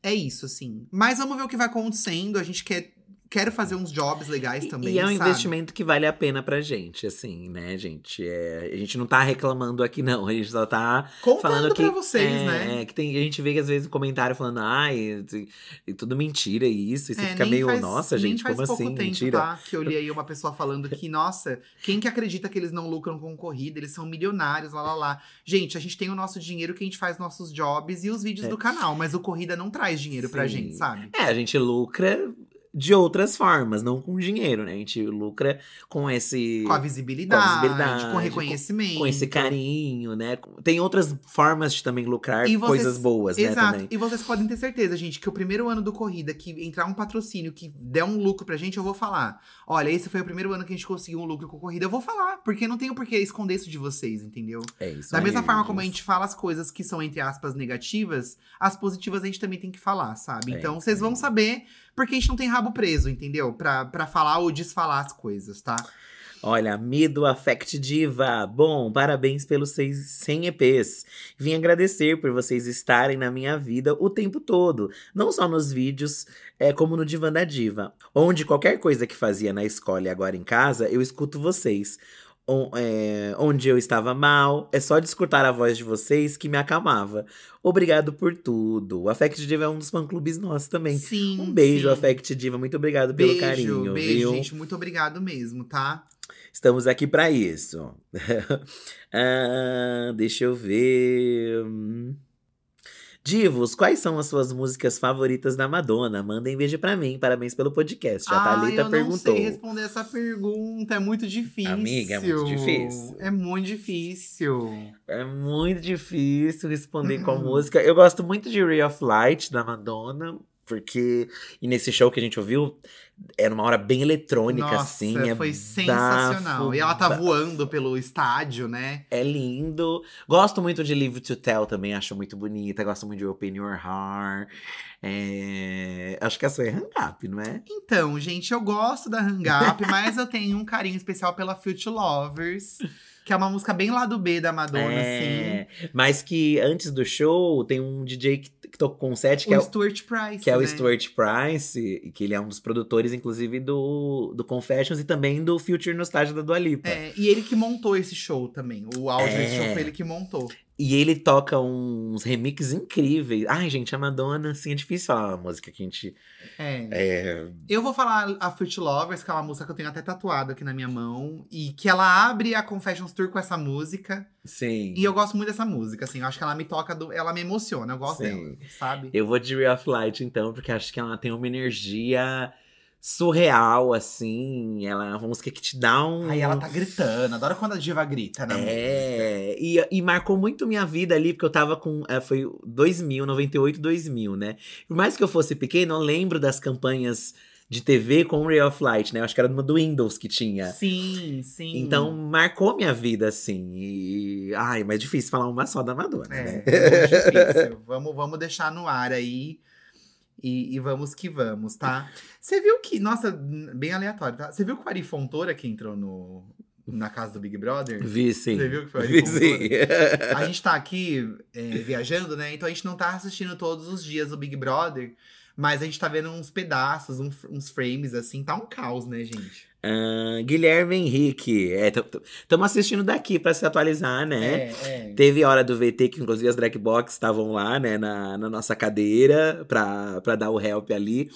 é isso, assim. Mas vamos ver o que vai acontecendo. A gente quer. Quero fazer uns jobs legais também. e é um sabe? investimento que vale a pena pra gente, assim, né, gente? É, a gente não tá reclamando aqui, não. A gente só tá Contando falando que. pra vocês, é, né? É, que tem, a gente vê que às vezes um comentário falando, ai, e- tudo mentira isso. E você É, fica meio, faz- nossa, gente, faz como pouco assim? tempo, mentira. tá? Que eu li aí uma pessoa falando que, nossa, quem que acredita que eles não lucram com corrida? Eles são milionários, lá, lá, lá. Gente, a gente tem o nosso dinheiro que a gente faz nossos jobs e os vídeos É. do canal, mas o corrida não traz dinheiro pra Sim. gente, sabe? É, a gente lucra de outras formas, não com dinheiro, né? A gente lucra com esse. Com a visibilidade, com, a visibilidade, com reconhecimento. Com esse carinho, né? Tem outras formas de também lucrar E vocês- coisas boas, né? Exato. E vocês podem ter certeza, gente, que o primeiro ano do Corrida, que entrar um patrocínio que der um lucro pra gente, eu vou falar. Olha, esse foi o primeiro ano que a gente conseguiu um lucro com Corrida. Eu vou falar, porque não tenho por que esconder isso de vocês, entendeu? É isso Da aí, mesma forma como a gente. gente fala as coisas que são, entre aspas, negativas, as positivas a gente também tem que falar, sabe? É Então vocês vão saber, porque a gente não tem rabo preso, entendeu? Pra, pra falar ou desfalar as coisas, tá? Olha, Mido Affect Diva. Bom, parabéns pelos seis 100 EPs. Vim agradecer por vocês estarem na minha vida o tempo todo. Não só nos vídeos, é, como no Divan da Diva. Onde qualquer coisa que fazia na escola e agora em casa, eu escuto vocês. On- é, onde eu estava mal, é só de escutar a voz de vocês que me acalmava. Obrigado por tudo. O Affect Diva é um dos fã-clubes nossos também. Sim. Um beijo, sim. Affect Diva. Muito obrigado pelo Beijo, carinho, beijo, viu? gente. Muito obrigado mesmo, tá? Estamos aqui pra isso. Ah, deixa eu ver. Divos, quais são as suas músicas favoritas da Madonna? Mandem beijo pra mim. Parabéns pelo podcast. A ah, Thalita eu não perguntou. sei responder essa pergunta. É muito difícil. Amiga, é muito difícil. É muito difícil. É muito difícil responder com música. Eu gosto muito de Ray of Light da Madonna, porque e nesse show que a gente ouviu era uma hora bem eletrônica Nossa, assim, é foi sensacional. bafo, e ela tá bafo. voando pelo estádio, né? É lindo. Gosto muito de Live to Tell também, acho muito bonita. Gosto muito de Open Your Heart. É, Acho que a sua é Hang Up, não é? Então, gente, eu gosto da Hang Up, mas eu tenho um carinho especial pela Future Lovers, que é uma música bem lá do B da Madonna, É, assim. Mas que antes do show tem um DJ que, que tocou com set, que o é o Stuart Price. que é o né? Stuart Price, e que ele é um dos produtores, inclusive, do, do Confessions e também do Future Nostalgia da Dua Lipa. É, e ele que montou esse show também. O áudio desse É. show foi ele que montou. E ele toca uns remixes incríveis. Ai, gente, a Madonna, assim, é difícil falar uma música que a gente. É. É, Eu vou falar a Fruit Lovers, que é uma música que eu tenho até tatuado aqui na minha mão. E que ela abre a Confessions Tour com essa música. sim. E eu gosto muito dessa música, assim. Eu acho que ela me toca, do, ela me emociona. Eu gosto Sim. dela, sabe? Eu vou de Ray of Light, então, porque acho que ela tem uma energia surreal, assim. Ela é uma música que te dá um. Aí ela tá gritando. Adoro quando a diva grita na música. É, e, e marcou muito minha vida ali, porque eu tava com. é, foi 2000, 98, 2000, né? Por mais que eu fosse pequeno, eu lembro das campanhas de TV com o Ray of Light, né? Eu acho que era uma do Windows que tinha. Sim, sim. Então, marcou minha vida, assim. E. Ai, mas é difícil falar uma só da Madonna, É, né? é muito difícil. vamos, vamos deixar no ar aí. E, e vamos que vamos, tá? Você viu que. Nossa, bem aleatório, tá? Você viu que o Ari Fontoura que entrou no, na casa do Big Brother? Vi sim. Você viu que foi o Ari Vi sim. A gente tá aqui é, viajando, né? Então a gente não tá assistindo todos os dias o Big Brother. Mas a gente tá vendo uns pedaços, um- uns frames, assim. Tá um caos, né, gente? Ah, Guilherme Henrique. Estamos assistindo daqui pra se atualizar, né? É, é. Teve a hora do VT, que inclusive as drag box estavam lá, né, na, na nossa cadeira, pra, pra dar o help ali.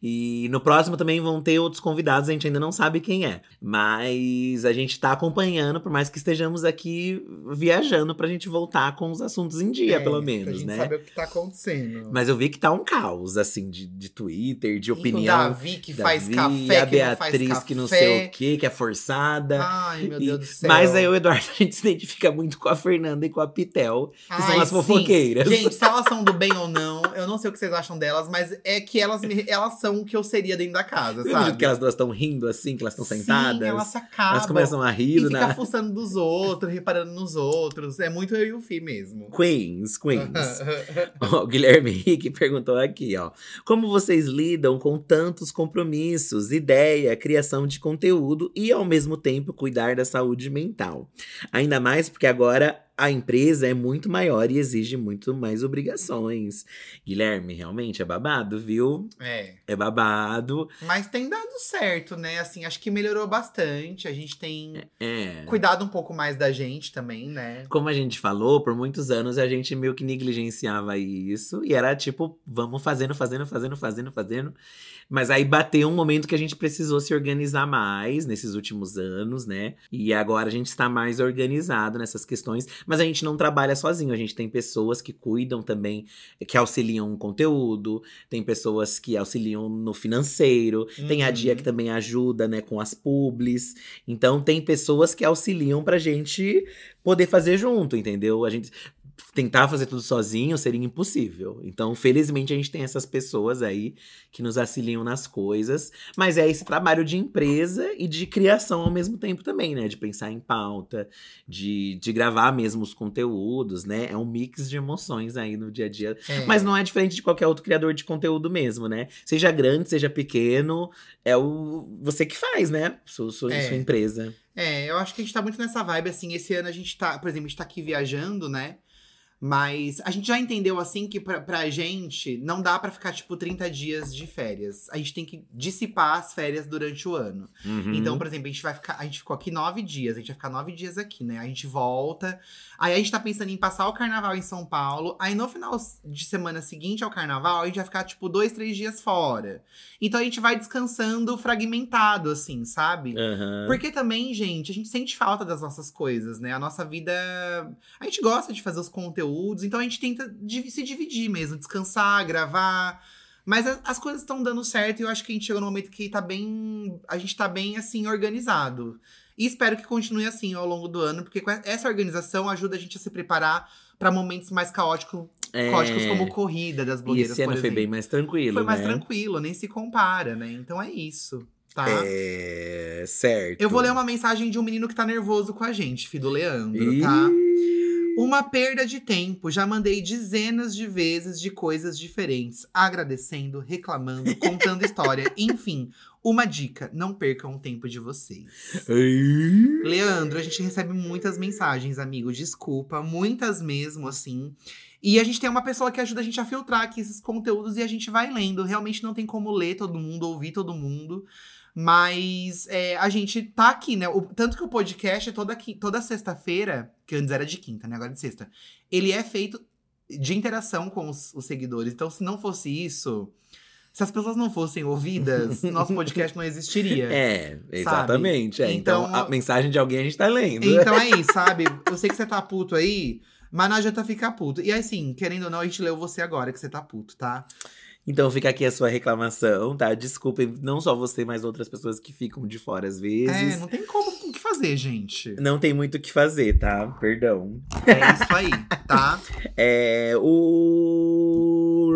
E no próximo também vão ter outros convidados, a gente ainda não sabe quem é. Mas a gente tá acompanhando, por mais que estejamos aqui viajando pra gente voltar com os assuntos em dia, É, pelo Pra menos, gente né? saber o que tá acontecendo. Mas eu vi que tá um caos, assim, de, de Twitter, de E opinião. O Davi que faz Davi, café, a que não não sei o que, que é forçada. Ai, meu E- Deus do céu. Mas aí o Eduardo, a gente se identifica muito com a Fernanda e com a Pitel, que são Ai, as sim. fofoqueiras. Gente, se elas são do bem ou não, eu não sei o que vocês acham delas, mas é que elas, me- elas são o que eu seria dentro da casa, acredita sabe? que elas duas estão rindo assim, que elas estão Sim, sentadas? elas se acabam. Elas começam a rir E do fica fuçando dos outros, reparando nos outros. É muito eu e o Fih mesmo. Queens, Queens. O Guilherme Henrique perguntou aqui, ó. Como vocês lidam com tantos compromissos, ideia, criação de conteúdo e, ao mesmo tempo, cuidar da saúde mental? Ainda mais porque agora a empresa é muito maior e exige muito mais obrigações. Guilherme, realmente é babado, viu? É. É babado. Mas tem dado certo, né? Assim, acho que melhorou bastante. A gente tem É. cuidado um pouco mais da gente também, né? Como a gente falou, por muitos anos a gente meio que negligenciava isso. E era tipo, vamos fazendo, fazendo, fazendo, fazendo, fazendo. Mas aí bateu um momento que a gente precisou se organizar mais nesses últimos anos, né? E agora a gente está mais organizado nessas questões. Mas a gente não trabalha sozinho. A gente tem pessoas que cuidam também, que auxiliam o conteúdo. Tem pessoas que auxiliam no financeiro. Tem a Dia Uhum. que também ajuda, né, com as publis. Então tem pessoas que auxiliam pra gente poder fazer junto, entendeu? A gente tentar fazer tudo sozinho seria impossível. Então, felizmente a gente tem essas pessoas aí que nos auxiliam nas coisas, mas é esse trabalho de empresa e de criação ao mesmo tempo também, né? De pensar em pauta, de, de gravar mesmo os conteúdos, né? É um mix de emoções aí no dia a dia. É. Mas não é diferente de qualquer outro criador de conteúdo mesmo, né? Seja grande, seja pequeno, é o você que faz, né? Sua, sua, É. sua empresa. É, eu acho que a gente tá muito nessa vibe, assim. Esse ano a gente tá, por exemplo, a gente tá aqui viajando, né? Mas a gente já entendeu, assim, que pra, pra gente não dá pra ficar, tipo, 30 dias de férias. A gente tem que dissipar as férias durante o ano. Uhum. Então, por exemplo, a gente vai ficar. A gente ficou aqui nove dias, a gente vai ficar nove dias aqui, né? A gente volta. Aí a gente tá pensando em passar o carnaval em São Paulo. Aí no final de semana seguinte ao carnaval, a gente vai ficar, tipo, dois, três dias fora. Então a gente vai descansando fragmentado, assim, sabe? Aham. Porque também, gente, a gente sente falta das nossas coisas, né? A nossa vida. A gente gosta de fazer os conteúdos, então a gente tenta se dividir mesmo, descansar, gravar. Mas as coisas estão dando certo e eu acho que a gente chegou no momento que tá bem. A gente tá bem, assim, organizado. E espero que continue assim ao longo do ano, porque essa organização ajuda a gente a se preparar para momentos mais caóticos, É. caóticos como corrida das E blogueiras. esse ano foi bem mais tranquilo, Foi mais né? tranquilo, nem se compara, né? Então é isso, tá? É, certo. Eu vou ler uma mensagem de um menino que tá nervoso com a gente, filho do Leandro, tá? Uma perda de tempo. Já mandei dezenas de vezes de coisas diferentes, agradecendo, reclamando, contando história. Enfim, uma dica: não percam o tempo de vocês. Leandro, a gente recebe muitas mensagens, amigo. Desculpa, muitas mesmo, assim. E a gente tem uma pessoa que ajuda a gente a filtrar aqui esses conteúdos e a gente vai lendo. Realmente não tem como ler todo mundo, ouvir todo mundo. Mas é, a gente tá aqui, né? O- tanto que o podcast é toda, toda sexta-feira, que antes era de quinta, né? Agora é de sexta. Ele é feito de interação com os, os seguidores. Então, se não fosse isso, se as pessoas não fossem ouvidas, nosso podcast não existiria. É, exatamente. é. Então, Então, a mensagem de alguém a gente tá lendo. Então é isso, sabe? Eu sei que você tá puto aí, mas não adianta ficar puto. E assim, querendo ou não, a gente leu você agora que você tá puto, tá? Então fica aqui a sua reclamação, tá? Desculpem, não só você, mas outras pessoas que ficam de fora às vezes. É, não tem como o que fazer, gente. Não tem muito o que fazer, tá? Perdão. É isso aí, tá? É. O.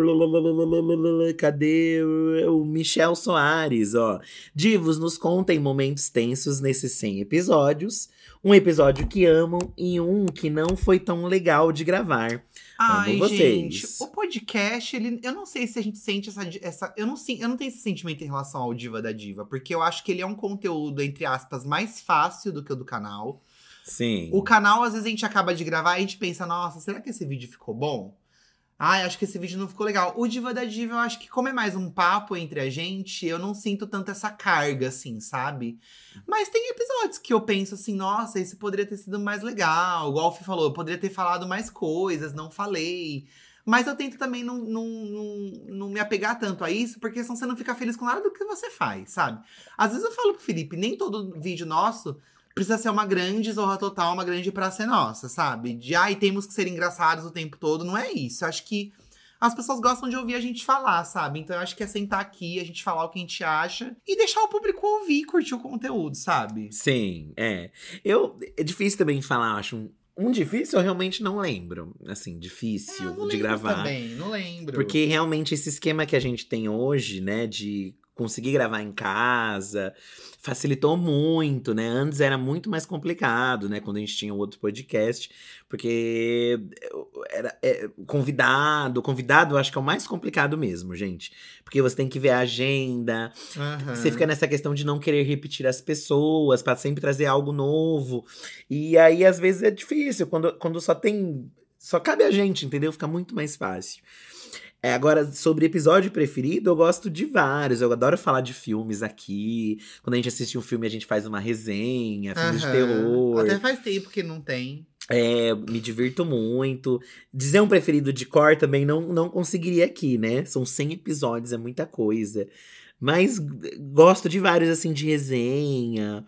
Cadê o Michel Soares, ó? Divos, nos contem momentos tensos nesses 100 episódios. Um episódio que amam e um que não foi tão legal de gravar. Ai, Amo vocês. gente, o podcast, ele, eu não sei se a gente sente essa, essa eu não eu não tenho esse sentimento em relação ao Diva da Diva, porque eu acho que ele é um conteúdo entre aspas mais fácil do que o do canal. Sim. O canal, às vezes a gente acaba de gravar e a gente pensa, nossa, será que esse vídeo ficou bom? Ai, acho que esse vídeo não ficou legal. O Diva da Diva, eu acho que como é mais um papo entre a gente, eu não sinto tanto essa carga, assim, sabe? Mas tem episódios que eu penso assim, nossa, esse poderia ter sido mais legal. O Fih falou, eu poderia ter falado mais coisas, não falei. Mas eu tento também não, não, não, não me apegar tanto a isso, porque senão você não fica feliz com nada do que você faz, sabe? Às vezes eu falo pro Felipe, nem todo vídeo nosso precisa ser uma grande zorra total, uma grande praça é nossa, sabe? De ai, temos que ser engraçados o tempo todo. Não é isso. Eu acho que as pessoas gostam de ouvir a gente falar, sabe? Então eu acho que é sentar aqui, a gente falar o que a gente acha e deixar o público ouvir e curtir o conteúdo, sabe? Sim, é. Eu. É difícil também falar, acho. Um, um difícil eu realmente não lembro. Assim, difícil não de gravar. Também, não lembro. Porque realmente esse esquema que a gente tem hoje, né, de conseguir gravar em casa, facilitou muito, né? Antes era muito mais complicado, né, quando a gente tinha o outro podcast, porque era é, convidado, convidado eu acho que é o mais complicado mesmo, gente. Porque você tem que ver a agenda, Aham. você fica nessa questão de não querer repetir as pessoas, pra sempre trazer algo novo. E aí, às vezes, é difícil. Quando, quando só tem. Só cabe a gente, entendeu? Fica muito mais fácil. É, agora, sobre episódio preferido, eu gosto de vários. Eu adoro falar de filmes aqui. Quando a gente assiste um filme, a gente faz uma resenha, filmes de terror. Até faz tempo que não tem. É, me divirto muito. Dizer um preferido de cor também não, não conseguiria aqui, né? São 100 episódios, é muita coisa. Mas g- gosto de vários, assim, de resenha.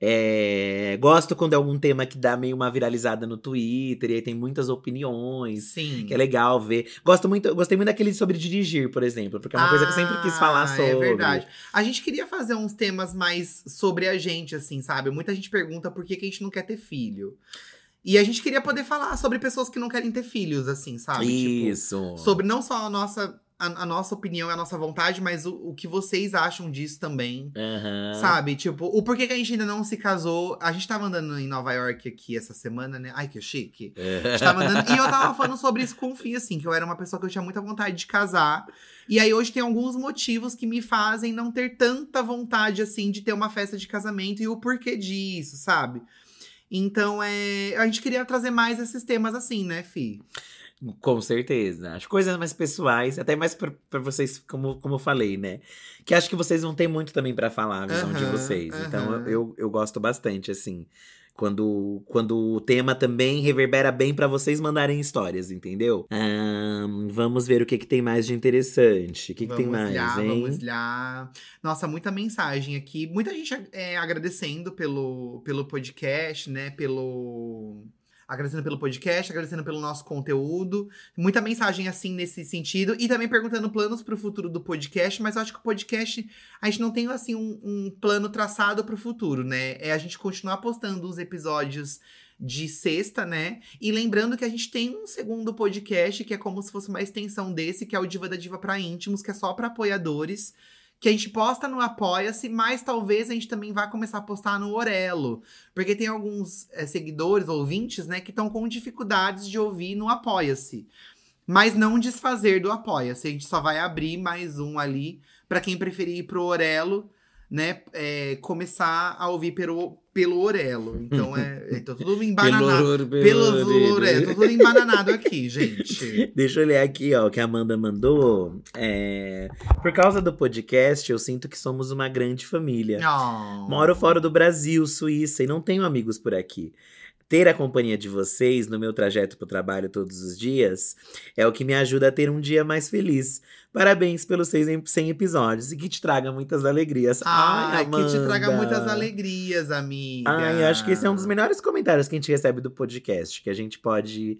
É, gosto quando é algum tema que dá meio uma viralizada no Twitter, e aí tem muitas opiniões. Sim. Que é legal ver. Gosto muito, gostei muito daquele sobre dirigir, por exemplo, porque é uma coisa que eu sempre quis falar Ah, sobre. É verdade. A gente queria fazer uns temas mais sobre a gente, assim, sabe? Muita gente pergunta por que, que a gente não quer ter filho. E a gente queria poder falar sobre pessoas que não querem ter filhos, assim, sabe? Tipo, Isso. sobre não só a nossa a, a nossa opinião, a nossa vontade, mas o, o que vocês acham disso também. Aham. Sabe? Tipo, o porquê que a gente ainda não se casou. A gente tava andando em Nova York aqui essa semana, né? Ai, que chique. A gente tava andando. e eu tava falando sobre isso com o Fih, assim, que eu era uma pessoa que eu tinha muita vontade de casar. E aí hoje tem alguns motivos que me fazem não ter tanta vontade, assim, de ter uma festa de casamento e o porquê disso, sabe? Então, é, a gente queria trazer mais esses temas assim, né, Fi? Com certeza. Acho coisas mais pessoais, até mais pra vocês, como, como eu falei, né? Que acho que vocês não têm muito também pra falar a visão de Aham, vocês. Então aham. eu, eu gosto bastante, assim. Quando, quando o tema também reverbera bem pra vocês mandarem histórias, entendeu? Vamos ver o que, que tem mais de interessante. O que, que tem mais, lá, hein? vamos lá. Nossa, muita mensagem aqui. Muita gente é, agradecendo pelo, pelo podcast, né? Pelo. Agradecendo pelo podcast, agradecendo pelo nosso conteúdo. Muita mensagem assim nesse sentido. E também perguntando planos pro futuro do podcast. Mas eu acho que o podcast, a gente não tem assim um, um plano traçado pro futuro, né? É a gente continuar postando os episódios de sexta, né? E lembrando que a gente tem um segundo podcast que é como se fosse uma extensão desse, que é o Diva da Diva para íntimos, que é só para apoiadores, que a gente posta no Apoia-se, mas talvez a gente também vá começar a postar no Orelo, porque tem alguns eh, seguidores, ouvintes, né, que estão com dificuldades de ouvir no Apoia-se. Mas não desfazer do Apoia-se, a gente só vai abrir mais um ali para quem preferir ir pro Orelo, né, é, começar a ouvir pelo, pelo Orelo. Então é, é tô tudo embananado. Pelo- Pelo Orelo, tô tudo embananado aqui, gente. Deixa eu ler aqui, ó, o que a Amanda mandou. É, Por causa do podcast, eu sinto que somos uma grande família. Oh. Moro fora do Brasil, Suíça, e não tenho amigos por aqui. Ter a companhia de vocês no meu trajeto para o trabalho todos os dias é o que me ajuda a ter um dia mais feliz. Parabéns pelos 100 episódios e que te traga muitas alegrias. Ai, que te traga muitas alegrias, amiga. Ai, acho que esse é um dos melhores comentários que a gente recebe do podcast, que a gente pode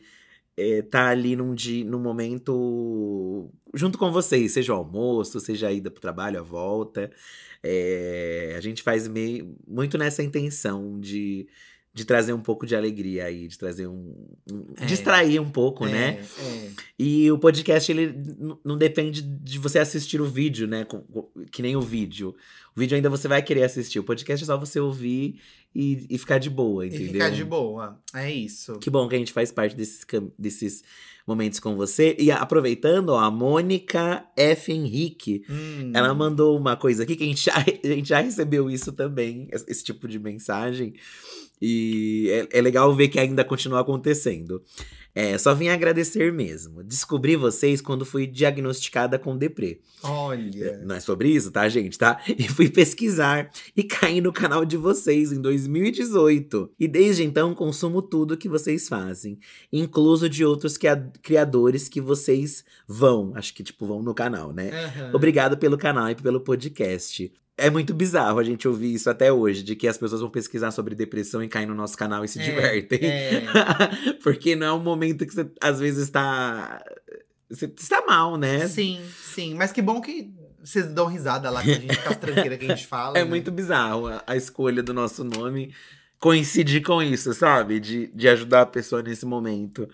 estar ali num, dia, num momento junto com vocês, seja o almoço, seja a ida pro trabalho, a volta. É, a gente faz meio, muito nessa intenção de, de trazer um pouco de alegria aí, de trazer um. um- É. distrair um pouco, né? É. E o podcast, ele não depende de você assistir o vídeo, né? Que nem o vídeo. O vídeo ainda você vai querer assistir. O podcast é só você ouvir e, e ficar de boa, E entendeu? ficar de boa. É isso. Que bom que a gente faz parte desses, desses momentos com você. E aproveitando, ó, a Mônica F. Henrique, Hum. ela mandou uma coisa aqui que a gente já, a gente já recebeu isso também, esse tipo de mensagem. E é, é legal ver que ainda continua acontecendo. É, só vim agradecer mesmo. Descobri vocês quando fui diagnosticada com deprê. Olha. Não é sobre isso, tá, gente? Tá? E fui pesquisar e caí no canal de vocês em 2018. E desde então consumo tudo que vocês fazem, incluso de outros cria- criadores que vocês vão, acho que tipo vão no canal, né? Aham. Obrigado pelo canal e pelo podcast. É muito bizarro a gente ouvir isso até hoje, de que as pessoas vão pesquisar sobre depressão e caem no nosso canal e se É, divertem. é. Porque não é um momento que você às vezes está. Você está mal, né? Sim, sim. Mas que bom que vocês dão risada lá com a gente, com as tranqueiras que a gente fala. É né? muito bizarro a, a escolha do nosso nome coincidir com isso, sabe? De, de ajudar a pessoa nesse momento.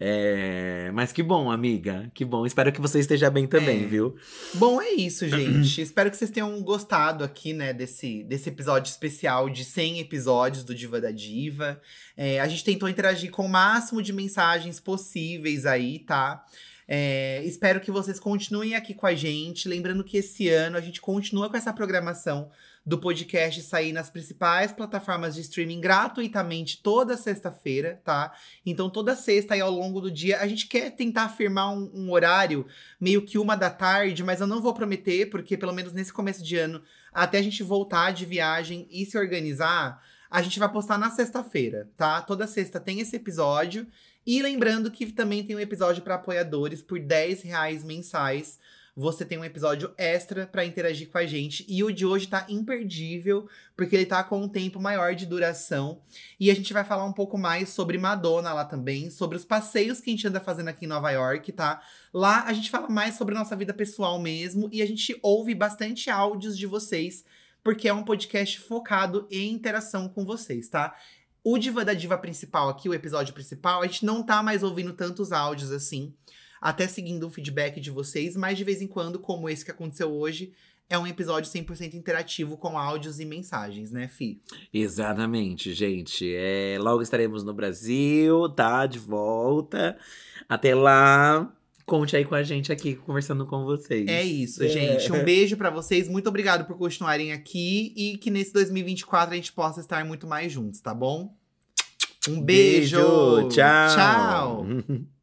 É, Mas que bom, amiga. Que bom. Espero que você esteja bem também, É. viu? Bom, é isso, gente. Espero que vocês tenham gostado aqui, né, desse, desse episódio especial de 100 episódios do Diva da Diva. É, a gente tentou interagir com o máximo de mensagens possíveis aí, tá? É, espero que vocês continuem aqui com a gente. Lembrando que esse ano a gente continua com essa programação do podcast sair nas principais plataformas de streaming gratuitamente toda sexta-feira, tá? Então, toda sexta aí ao longo do dia, a gente quer tentar afirmar um, um horário meio que uma da tarde, mas eu não vou prometer, porque pelo menos nesse começo de ano, até a gente voltar de viagem e se organizar, a gente vai postar na sexta-feira, tá? Toda sexta tem esse episódio. E lembrando que também tem um episódio para apoiadores por 10 reais mensais. Você tem um episódio extra para interagir com a gente. E o de hoje tá imperdível, porque ele tá com um tempo maior de duração. E a gente vai falar um pouco mais sobre Madonna lá também, sobre os passeios que a gente anda fazendo aqui em Nova York, tá? Lá a gente fala mais sobre nossa vida pessoal mesmo e a gente ouve bastante áudios de vocês, porque é um podcast focado em interação com vocês, tá? O Diva da Diva principal aqui, o episódio principal, a gente não tá mais ouvindo tantos áudios assim. Até seguindo o feedback de vocês, mas de vez em quando, como esse que aconteceu hoje, é um episódio 100% interativo com áudios e mensagens, né, Fi? Exatamente, gente. É, logo estaremos no Brasil, tá? De volta. Até lá. Conte aí com a gente aqui, conversando com vocês. É isso, É. gente. Um beijo pra vocês. Muito obrigado por continuarem aqui e que nesse 2024 a gente possa estar muito mais juntos, tá bom? Um beijo. Beijo, tchau. Tchau.